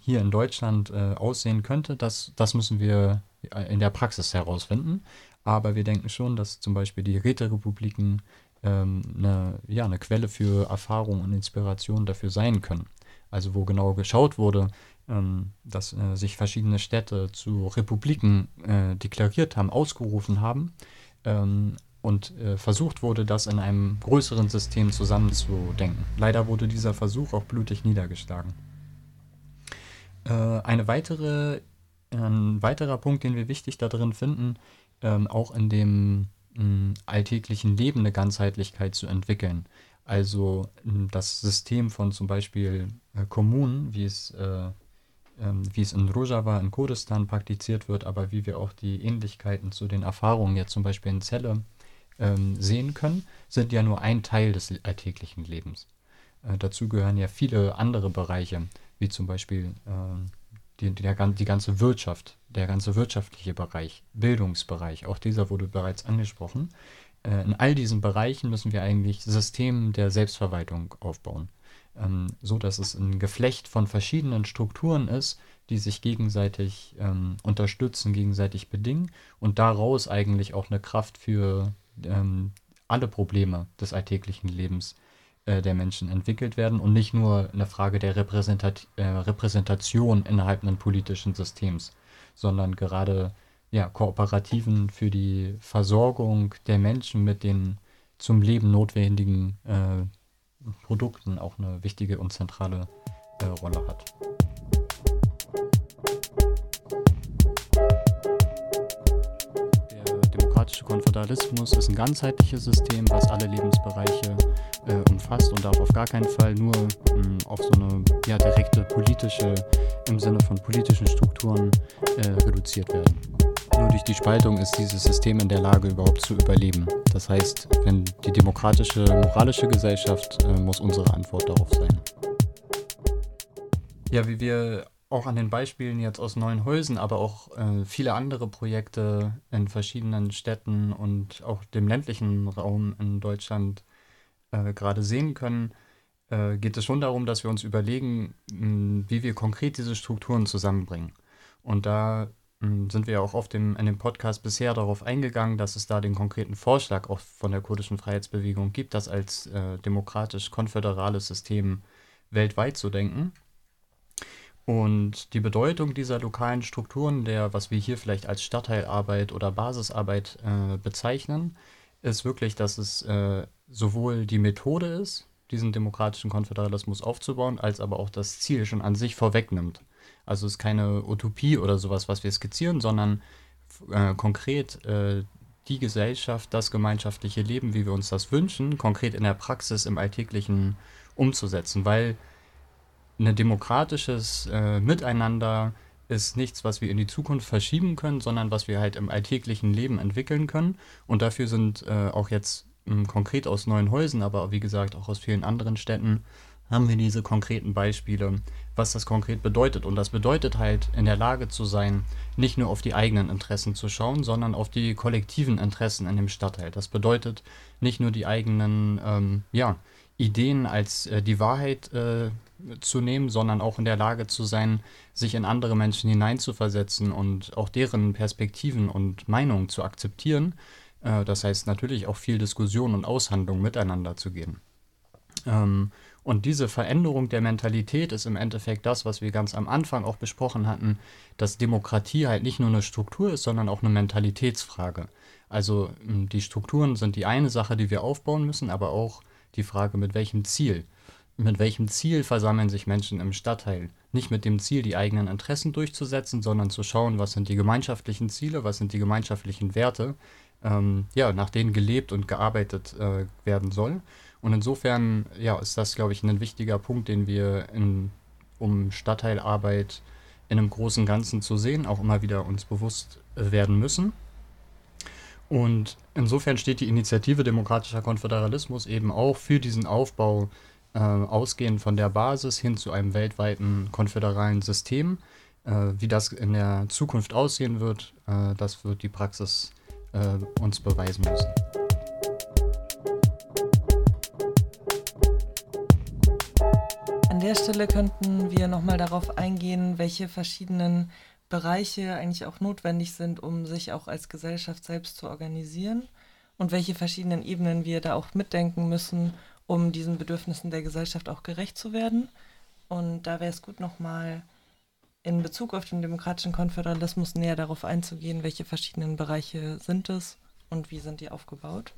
hier in Deutschland äh, aussehen könnte, das, das müssen wir in der Praxis herausfinden. Aber wir denken schon, dass zum Beispiel die Räterepubliken ähm, eine, ja, eine Quelle für Erfahrung und Inspiration dafür sein können. Also wo genau geschaut wurde, ähm, dass äh, sich verschiedene Städte zu Republiken äh, deklariert haben, ausgerufen haben ähm, und äh, versucht wurde, das in einem größeren System zusammenzudenken. Leider wurde dieser Versuch auch blutig niedergeschlagen. Äh, eine weitere, ein weiterer Punkt, den wir wichtig darin finden, ähm, auch in dem alltäglichen Leben eine Ganzheitlichkeit zu entwickeln. Also das System von zum Beispiel äh, Kommunen, wie es, äh, ähm, wie es in Rojava in Kurdistan praktiziert wird, aber wie wir auch die Ähnlichkeiten zu den Erfahrungen jetzt zum Beispiel in Celle ähm, sehen können, sind ja nur ein Teil des alltäglichen Lebens. Äh, dazu gehören ja viele andere Bereiche, wie zum Beispiel äh, die, der, die ganze Wirtschaft, der ganze wirtschaftliche Bereich, Bildungsbereich, auch dieser wurde bereits angesprochen. Äh, in all diesen Bereichen müssen wir eigentlich Systeme der Selbstverwaltung aufbauen, ähm, so dass es ein Geflecht von verschiedenen Strukturen ist, die sich gegenseitig ähm, unterstützen, gegenseitig bedingen und daraus eigentlich auch eine Kraft für ähm, alle Probleme des alltäglichen Lebens äh, der Menschen entwickelt werden und nicht nur eine Frage der Repräsentat äh, Repräsentation innerhalb eines politischen Systems, sondern gerade ja, Kooperativen für die Versorgung der Menschen mit den zum Leben notwendigen äh, Produkten auch eine wichtige und zentrale äh, Rolle hat. demokratische Konföderalismus ist ein ganzheitliches System, was alle Lebensbereiche äh, umfasst und darf auf gar keinen Fall nur mh, hm, auf so eine ja, direkte politische, im Sinne von politischen Strukturen äh, reduziert werden. Nur durch die Spaltung ist dieses System in der Lage, überhaupt zu überleben. Das heißt, wenn die demokratische, moralische Gesellschaft äh, muss unsere Antwort darauf sein. Ja, wie wir auch an den Beispielen jetzt aus Neuenhäusen, aber auch äh, viele andere Projekte in verschiedenen Städten und auch dem ländlichen Raum in Deutschland äh, gerade sehen können, äh, geht es schon darum, dass wir uns überlegen, wie wir konkret diese Strukturen zusammenbringen. Und da sind wir auch auf dem, in dem Podcast bisher darauf eingegangen, dass es da den konkreten Vorschlag auch von der kurdischen Freiheitsbewegung gibt, das als äh, demokratisch-konföderales System weltweit zu denken. Und die Bedeutung dieser lokalen Strukturen, der, was wir hier vielleicht als Stadtteilarbeit oder Basisarbeit äh, bezeichnen, ist wirklich, dass es äh, sowohl die Methode ist, diesen demokratischen Konföderalismus aufzubauen, als aber auch das Ziel schon an sich vorwegnimmt. Also es ist keine Utopie oder sowas, was wir skizzieren, sondern äh, konkret äh, die Gesellschaft, das gemeinschaftliche Leben, wie wir uns das wünschen, konkret in der Praxis, im Alltäglichen umzusetzen, weil ein demokratisches äh, Miteinander ist nichts, was wir in die Zukunft verschieben können, sondern was wir halt im alltäglichen Leben entwickeln können. Und dafür sind äh, auch jetzt mh, hm, konkret aus Neuenhäusen, aber wie gesagt auch aus vielen anderen Städten, haben wir diese konkreten Beispiele, was das konkret bedeutet. Und das bedeutet halt, in der Lage zu sein, nicht nur auf die eigenen Interessen zu schauen, sondern auf die kollektiven Interessen in dem Stadtteil. Das bedeutet nicht nur die eigenen ähm, ja, Ideen als äh, die Wahrheit äh, zu nehmen, sondern auch in der Lage zu sein, sich in andere Menschen hineinzuversetzen und auch deren Perspektiven und Meinungen zu akzeptieren. Äh, das heißt natürlich auch viel Diskussion und Aushandlung miteinander zu gehen. Ähm, und diese Veränderung der Mentalität ist im Endeffekt das, was wir ganz am Anfang auch besprochen hatten, dass Demokratie halt nicht nur eine Struktur ist, sondern auch eine Mentalitätsfrage. Also die Strukturen sind die eine Sache, die wir aufbauen müssen, aber auch die Frage, mit welchem Ziel mit welchem Ziel versammeln sich Menschen im Stadtteil? Nicht mit dem Ziel, die eigenen Interessen durchzusetzen, sondern zu schauen, was sind die gemeinschaftlichen Ziele, was sind die gemeinschaftlichen Werte, ähm, ja, nach denen gelebt und gearbeitet äh, werden soll. Und insofern, ja, ist das, glaube ich, ein wichtiger Punkt, den wir in, um Stadtteilarbeit in einem großen Ganzen zu sehen, auch immer wieder uns bewusst äh, werden müssen. Und insofern steht die Initiative Demokratischer Konföderalismus eben auch für diesen Aufbau äh, ausgehend von der Basis hin zu einem weltweiten konföderalen System. Äh, wie das in der Zukunft aussehen wird, äh, das wird die Praxis äh, uns beweisen müssen. An der Stelle könnten wir nochmal darauf eingehen, welche verschiedenen Bereiche eigentlich auch notwendig sind, um sich auch als Gesellschaft selbst zu organisieren und welche verschiedenen Ebenen wir da auch mitdenken müssen, um diesen Bedürfnissen der Gesellschaft auch gerecht zu werden. Und da wäre es gut, nochmal in Bezug auf den demokratischen Konföderalismus näher darauf einzugehen, welche verschiedenen Bereiche sind es und wie sind die aufgebaut.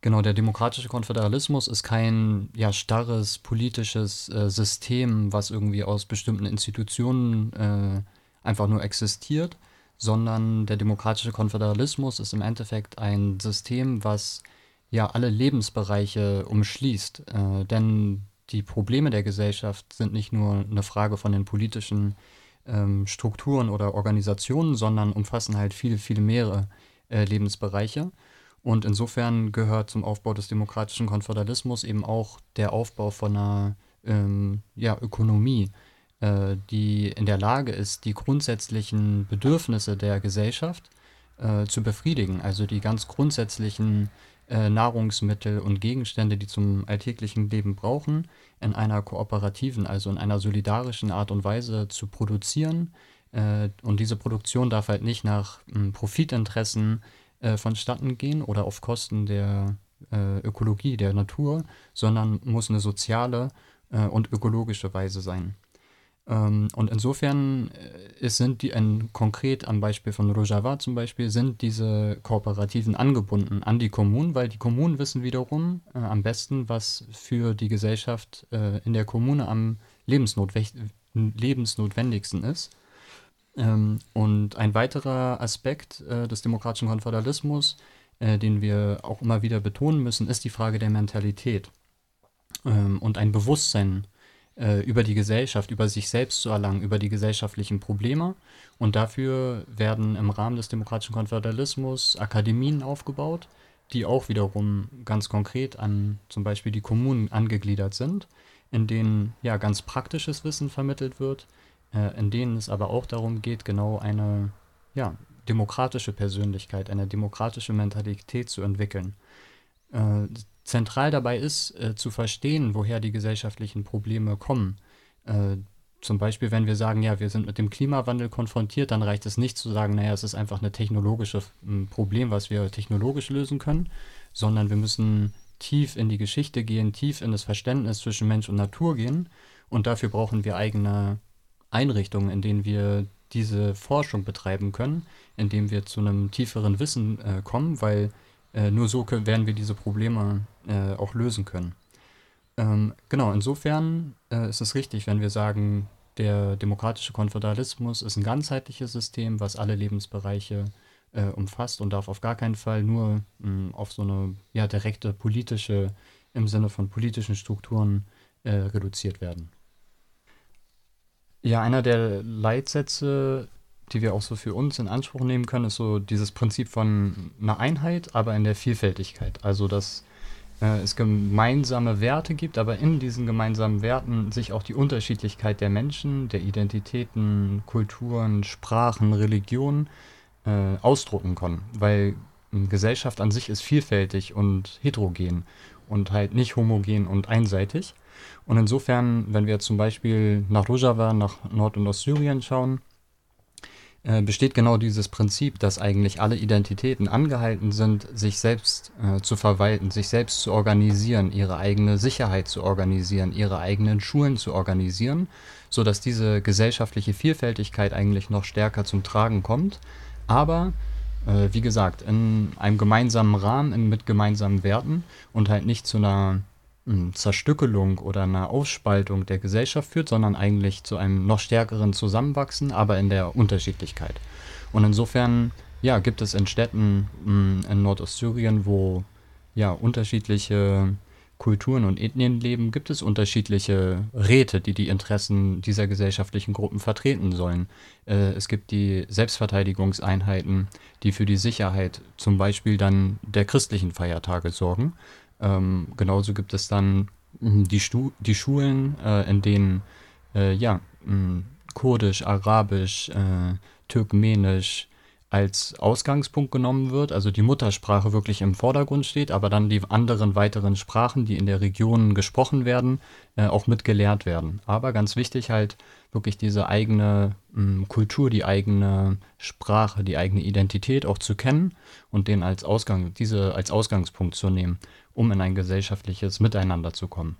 Genau, der demokratische Konföderalismus ist kein ja, starres politisches äh, System, was irgendwie aus bestimmten Institutionen äh, einfach nur existiert, sondern der demokratische Konföderalismus ist im Endeffekt ein System, was ja alle Lebensbereiche umschließt. Äh, denn die Probleme der Gesellschaft sind nicht nur eine Frage von den politischen ähm, Strukturen oder Organisationen, sondern umfassen halt viele, viele mehrere äh, Lebensbereiche. Und insofern gehört zum Aufbau des demokratischen Konföderalismus eben auch der Aufbau von einer ähm, ja, Ökonomie, äh, die in der Lage ist, die grundsätzlichen Bedürfnisse der Gesellschaft äh, zu befriedigen. Also die ganz grundsätzlichen äh, Nahrungsmittel und Gegenstände, die zum alltäglichen Leben brauchen, in einer kooperativen, also in einer solidarischen Art und Weise zu produzieren. Äh, und diese Produktion darf halt nicht nach m, Profitinteressen äh, vonstatten gehen oder auf Kosten der Ökologie, der Natur, sondern muss eine soziale und ökologische Weise sein. Ähm, und insofern äh, sind die, ein, konkret am Beispiel von Rojava zum Beispiel, sind diese Kooperativen angebunden an die Kommunen, weil die Kommunen wissen wiederum äh, am besten, was für die Gesellschaft äh, in der Kommune am lebensnotwendigsten ist. Ähm, und ein weiterer Aspekt äh, des demokratischen Konföderalismus, äh, den wir auch immer wieder betonen müssen, ist die Frage der Mentalität ähm, und ein Bewusstsein äh, über die Gesellschaft, über sich selbst zu erlangen, über die gesellschaftlichen Probleme. Und dafür werden im Rahmen des demokratischen Konföderalismus Akademien aufgebaut, die auch wiederum ganz konkret an zum Beispiel die Kommunen angegliedert sind, in denen ja ganz praktisches Wissen vermittelt wird, äh, in denen es aber auch darum geht, genau eine ja, demokratische Persönlichkeit, eine demokratische Mentalität zu entwickeln. Äh, zentral dabei ist, äh, zu verstehen, woher die gesellschaftlichen Probleme kommen. Äh, zum Beispiel, wenn wir sagen, ja, wir sind mit dem Klimawandel konfrontiert, dann reicht es nicht zu sagen, naja, es ist einfach ein technologisches Problem, was wir technologisch lösen können, sondern wir müssen tief in die Geschichte gehen, tief in das Verständnis zwischen Mensch und Natur gehen. Und dafür brauchen wir eigene Einrichtungen, in denen wir diese Forschung betreiben können, indem wir zu einem tieferen Wissen äh, kommen, weil äh, nur so können, werden wir diese Probleme äh, auch lösen können. Ähm, genau, insofern äh, ist es richtig, wenn wir sagen, der demokratische Konföderalismus ist ein ganzheitliches System, was alle Lebensbereiche äh, umfasst und darf auf gar keinen Fall nur mh, auf so eine ja, direkte politische, im Sinne von politischen Strukturen äh, reduziert werden. Ja, einer der Leitsätze, die wir auch so für uns in Anspruch nehmen können, ist so dieses Prinzip von einer Einheit, aber in der Vielfältigkeit. Also, dass äh, es gemeinsame Werte gibt, aber in diesen gemeinsamen Werten sich auch die Unterschiedlichkeit der Menschen, der Identitäten, Kulturen, Sprachen, Religionen äh, ausdrucken können. Weil Gesellschaft an sich ist vielfältig und heterogen und halt nicht homogen und einseitig. Und insofern, wenn wir zum Beispiel nach Rojava, nach Nord- und Ostsyrien schauen, äh, besteht genau dieses Prinzip, dass eigentlich alle Identitäten angehalten sind, sich selbst äh, zu verwalten, sich selbst zu organisieren, ihre eigene Sicherheit zu organisieren, ihre eigenen Schulen zu organisieren, sodass diese gesellschaftliche Vielfältigkeit eigentlich noch stärker zum Tragen kommt. Aber äh, wie gesagt, in einem gemeinsamen Rahmen, mit gemeinsamen Werten und halt nicht zu einer Zerstückelung oder einer Aufspaltung der Gesellschaft führt, sondern eigentlich zu einem noch stärkeren Zusammenwachsen, aber in der Unterschiedlichkeit. Und insofern, ja, gibt es in Städten in Nordostsyrien, wo ja unterschiedliche Kulturen und Ethnien leben, gibt es unterschiedliche Räte, die die Interessen dieser gesellschaftlichen Gruppen vertreten sollen. Äh, es gibt die Selbstverteidigungseinheiten, die für die Sicherheit zum Beispiel dann der christlichen Feiertage sorgen. Ähm, genauso gibt es dann hm, die, Stu die Schulen, äh, in denen äh, ja, hm, Kurdisch, Arabisch, äh, Türkmenisch, als Ausgangspunkt genommen wird, also die Muttersprache wirklich im Vordergrund steht, aber dann die anderen weiteren Sprachen, die in der Region gesprochen werden, äh, auch mitgelehrt werden. Aber ganz wichtig halt wirklich diese eigene mh, hm, Kultur, die eigene Sprache, die eigene Identität auch zu kennen und den als Ausgang, diese als Ausgangspunkt zu nehmen, um in ein gesellschaftliches Miteinander zu kommen.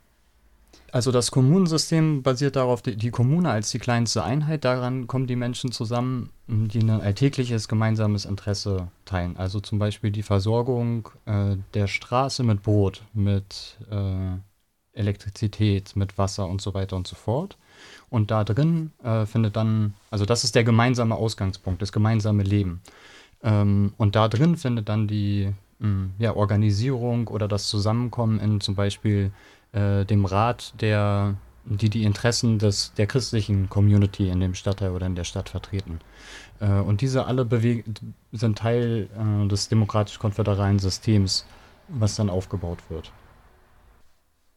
Also das Kommunensystem basiert darauf, die, die, Kommune als die kleinste Einheit, daran kommen die Menschen zusammen, die ein alltägliches gemeinsames Interesse teilen. Also zum Beispiel die Versorgung äh, der Straße mit Brot, mit äh, Elektrizität, mit Wasser und so weiter und so fort. Und da drin äh, findet dann, also das ist der gemeinsame Ausgangspunkt, das gemeinsame Leben. Ähm, und da drin findet dann die ja, Organisierung oder das Zusammenkommen in zum Beispiel äh, dem Rat, der, die die Interessen des, der christlichen Community in dem Stadtteil oder in der Stadt vertreten. Äh, und diese alle sind Teil äh, des demokratisch-konföderalen Systems, was dann aufgebaut wird.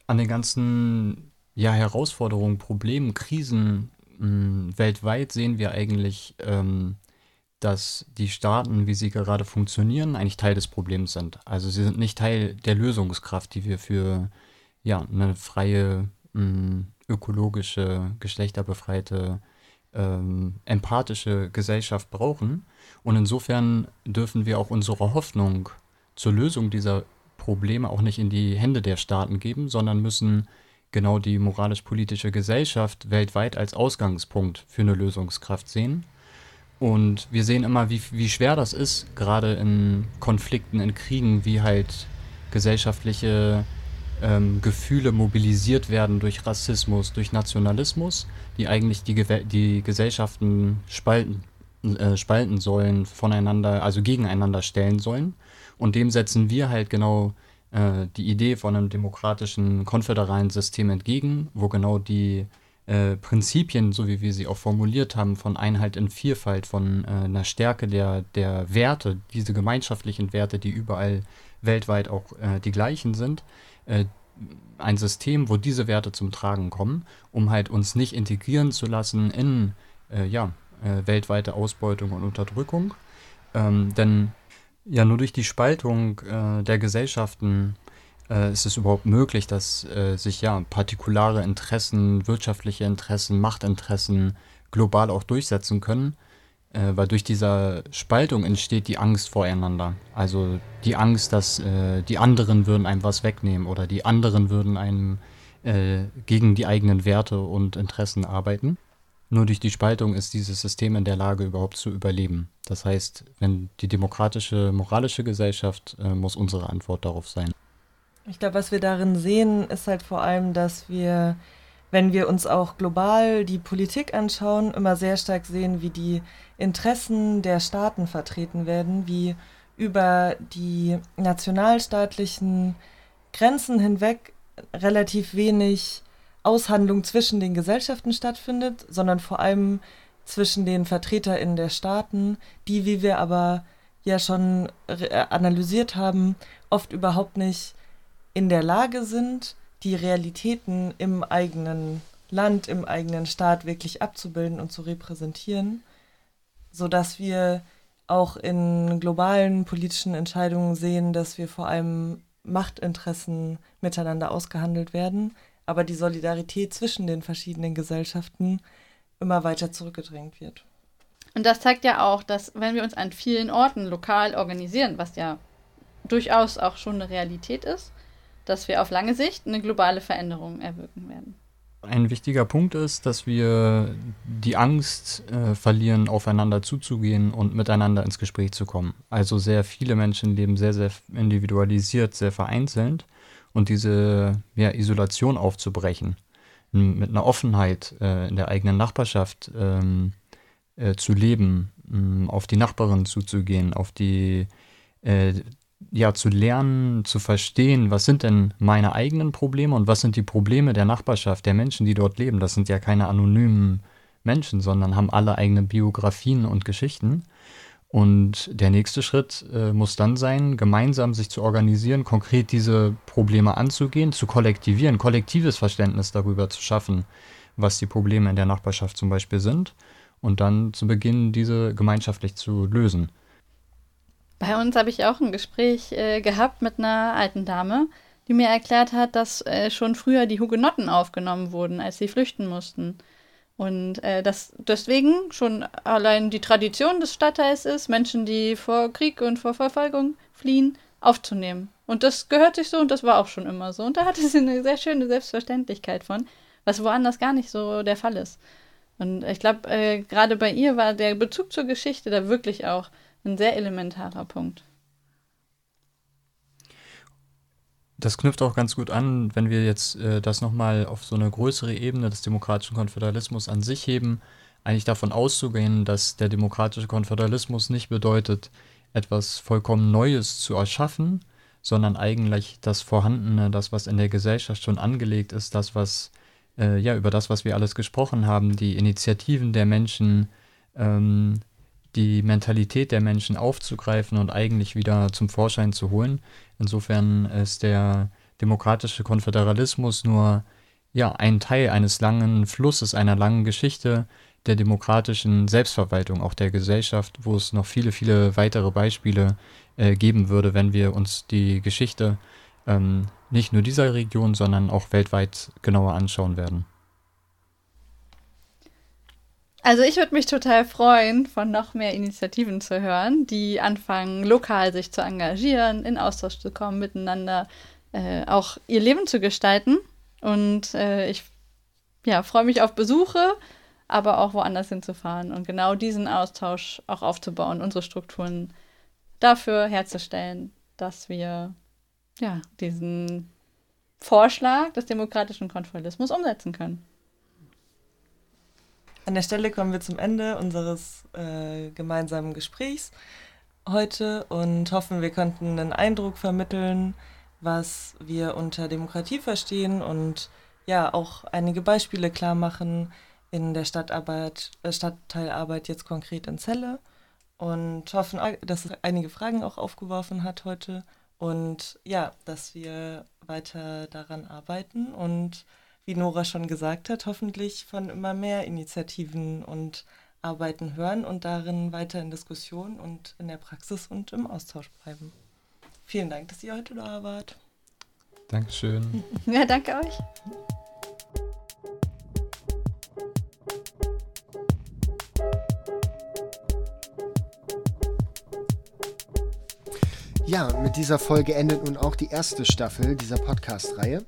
An den ganzen ja, Herausforderungen, Problemen, Krisen mh, hm, weltweit sehen wir eigentlich, ähm, dass die Staaten, wie sie gerade funktionieren, eigentlich Teil des Problems sind. Also sie sind nicht Teil der Lösungskraft, die wir für ja, eine freie, mh, hm, ökologische, geschlechterbefreite, ähm, empathische Gesellschaft brauchen. Und insofern dürfen wir auch unsere Hoffnung zur Lösung dieser Probleme auch nicht in die Hände der Staaten geben, sondern müssen genau die moralisch-politische Gesellschaft weltweit als Ausgangspunkt für eine Lösungskraft sehen. Und wir sehen immer, wie, wie schwer das ist, gerade in Konflikten, in Kriegen, wie halt gesellschaftliche ähm, Gefühle mobilisiert werden durch Rassismus, durch Nationalismus, die eigentlich die, die Gesellschaften spalten, äh, spalten sollen, voneinander, also gegeneinander stellen sollen. Und dem setzen wir halt genau äh, die Idee von einem demokratischen, konföderalen System entgegen, wo genau die äh, Prinzipien, so wie wir sie auch formuliert haben, von Einheit in Vielfalt, von äh, einer Stärke der, der Werte, diese gemeinschaftlichen Werte, die überall weltweit auch äh, die gleichen sind, äh, ein System, wo diese Werte zum Tragen kommen, um halt uns nicht integrieren zu lassen in äh, ja, weltweite Ausbeutung und Unterdrückung. Ähm, denn ja, nur durch die Spaltung der Gesellschaften äh, ist es überhaupt möglich, dass äh, sich ja partikulare Interessen, wirtschaftliche Interessen, Machtinteressen global auch durchsetzen können äh, weil durch diese Spaltung entsteht die Angst voreinander. Also die Angst, dass äh, die anderen würden einem was wegnehmen oder die anderen würden einem äh, gegen die eigenen Werte und Interessen arbeiten. Nur durch die Spaltung ist dieses System in der Lage, überhaupt zu überleben. Das heißt, wenn die demokratische, moralische Gesellschaft äh, muss unsere Antwort darauf sein. Ich glaube, was wir darin sehen, ist halt vor allem, dass wir wenn wir uns auch global die Politik anschauen, immer sehr stark sehen, wie die Interessen der Staaten vertreten werden, wie über die nationalstaatlichen Grenzen hinweg relativ wenig Aushandlung zwischen den Gesellschaften stattfindet, sondern vor allem zwischen den VertreterInnen der Staaten, die, wie wir aber ja schon analysiert haben, oft überhaupt nicht in der Lage sind, die Realitäten im eigenen Land, im eigenen Staat wirklich abzubilden und zu repräsentieren, sodass wir auch in globalen politischen Entscheidungen sehen, dass wir vor allem Machtinteressen miteinander ausgehandelt werden, aber die Solidarität zwischen den verschiedenen Gesellschaften immer weiter zurückgedrängt wird. Und das zeigt ja auch, dass wenn wir uns an vielen Orten lokal organisieren, was ja durchaus auch schon eine Realität ist, dass wir auf lange Sicht eine globale Veränderung erwirken werden. Ein wichtiger Punkt ist, dass wir die Angst äh, verlieren, aufeinander zuzugehen und miteinander ins Gespräch zu kommen. Also sehr viele Menschen leben sehr, sehr individualisiert, sehr vereinzelt und diese ja, Isolation aufzubrechen, mit einer Offenheit äh, in der eigenen Nachbarschaft ähm, äh, zu leben, auf die Nachbarin zuzugehen, auf die äh, ja, zu lernen, zu verstehen, was sind denn meine eigenen Probleme und was sind die Probleme der Nachbarschaft, der Menschen, die dort leben. Das sind ja keine anonymen Menschen, sondern haben alle eigene Biografien und Geschichten. Und der nächste Schritt äh, muss dann sein, gemeinsam sich zu organisieren, konkret diese Probleme anzugehen, zu kollektivieren, kollektives Verständnis darüber zu schaffen, was die Probleme in der Nachbarschaft zum Beispiel sind und dann zu beginnen, diese gemeinschaftlich zu lösen. Bei uns habe ich auch ein Gespräch äh, gehabt mit einer alten Dame, die mir erklärt hat, dass äh, schon früher die Hugenotten aufgenommen wurden, als sie flüchten mussten. Und äh, dass deswegen schon allein die Tradition des Stadtteils ist, Menschen, die vor Krieg und vor Verfolgung fliehen, aufzunehmen. Und das gehört sich so und das war auch schon immer so. Und da hatte sie eine sehr schöne Selbstverständlichkeit von, was woanders gar nicht so der Fall ist. Und ich glaube, äh, gerade bei ihr war der Bezug zur Geschichte da wirklich auch ein sehr elementarer Punkt. Das knüpft auch ganz gut an, wenn wir jetzt äh, das nochmal auf so eine größere Ebene des demokratischen Konföderalismus an sich heben, eigentlich davon auszugehen, dass der demokratische Konföderalismus nicht bedeutet, etwas vollkommen Neues zu erschaffen, sondern eigentlich das Vorhandene, das, was in der Gesellschaft schon angelegt ist, das, was, äh, ja, über das, was wir alles gesprochen haben, die Initiativen der Menschen, ähm, die Mentalität der Menschen aufzugreifen und eigentlich wieder zum Vorschein zu holen. Insofern ist der demokratische Konföderalismus nur ja, ein Teil eines langen Flusses, einer langen Geschichte der demokratischen Selbstverwaltung, auch der Gesellschaft, wo es noch viele, viele weitere Beispiele äh, geben würde, wenn wir uns die Geschichte ähm, nicht nur dieser Region, sondern auch weltweit genauer anschauen werden. Also ich würde mich total freuen, von noch mehr Initiativen zu hören, die anfangen, lokal sich zu engagieren, in Austausch zu kommen, miteinander äh, auch ihr Leben zu gestalten. Und äh, ich ja, freue mich auf Besuche, aber auch woanders hinzufahren und genau diesen Austausch auch aufzubauen, unsere Strukturen dafür herzustellen, dass wir ja, diesen Vorschlag des demokratischen Konformismus umsetzen können. An der Stelle kommen wir zum Ende unseres äh, gemeinsamen Gesprächs heute und hoffen, wir konnten einen Eindruck vermitteln, was wir unter Demokratie verstehen und ja auch einige Beispiele klar machen in der Stadtarbeit, äh, Stadtteilarbeit jetzt konkret in Celle und hoffen, dass es einige Fragen auch aufgeworfen hat heute und ja, dass wir weiter daran arbeiten und wie Nora schon gesagt hat, hoffentlich von immer mehr Initiativen und Arbeiten hören und darin weiter in Diskussion und in der Praxis und im Austausch bleiben. Vielen Dank, dass ihr heute da wart. Dankeschön. Ja, danke euch. Ja, mit dieser Folge endet nun auch die erste Staffel dieser Podcast-Reihe.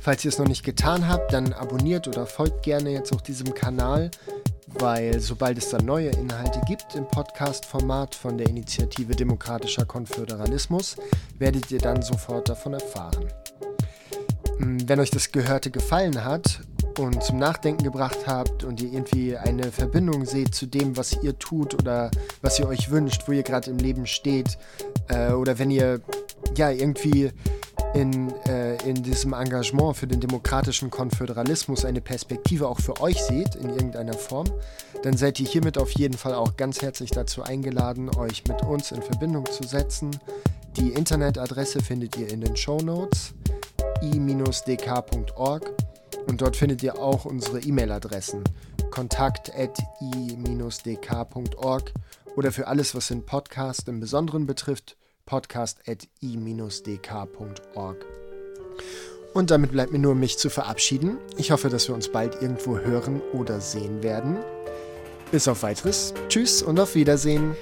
Falls ihr es noch nicht getan habt, dann abonniert oder folgt gerne jetzt auch diesem Kanal, weil sobald es dann neue Inhalte gibt im Podcast-Format von der Initiative Demokratischer Konföderalismus, werdet ihr dann sofort davon erfahren. Hm, wenn euch das Gehörte gefallen hat und zum Nachdenken gebracht habt und ihr irgendwie eine Verbindung seht zu dem, was ihr tut oder was ihr euch wünscht, wo ihr gerade im Leben steht, äh, oder wenn ihr ja irgendwie in, äh, in diesem Engagement für den demokratischen Konföderalismus eine Perspektive auch für euch seht, in irgendeiner Form, dann seid ihr hiermit auf jeden Fall auch ganz herzlich dazu eingeladen, euch mit uns in Verbindung zu setzen. Die Internetadresse findet ihr in den Show Notes i-dk.org und dort findet ihr auch unsere E-Mail-Adressen kontakt.i-dk.org oder für alles, was den Podcast im Besonderen betrifft, podcast.i-dk.org. Und damit bleibt mir nur, mich zu verabschieden. Ich hoffe, dass wir uns bald irgendwo hören oder sehen werden. Bis auf weiteres. Tschüss und auf Wiedersehen.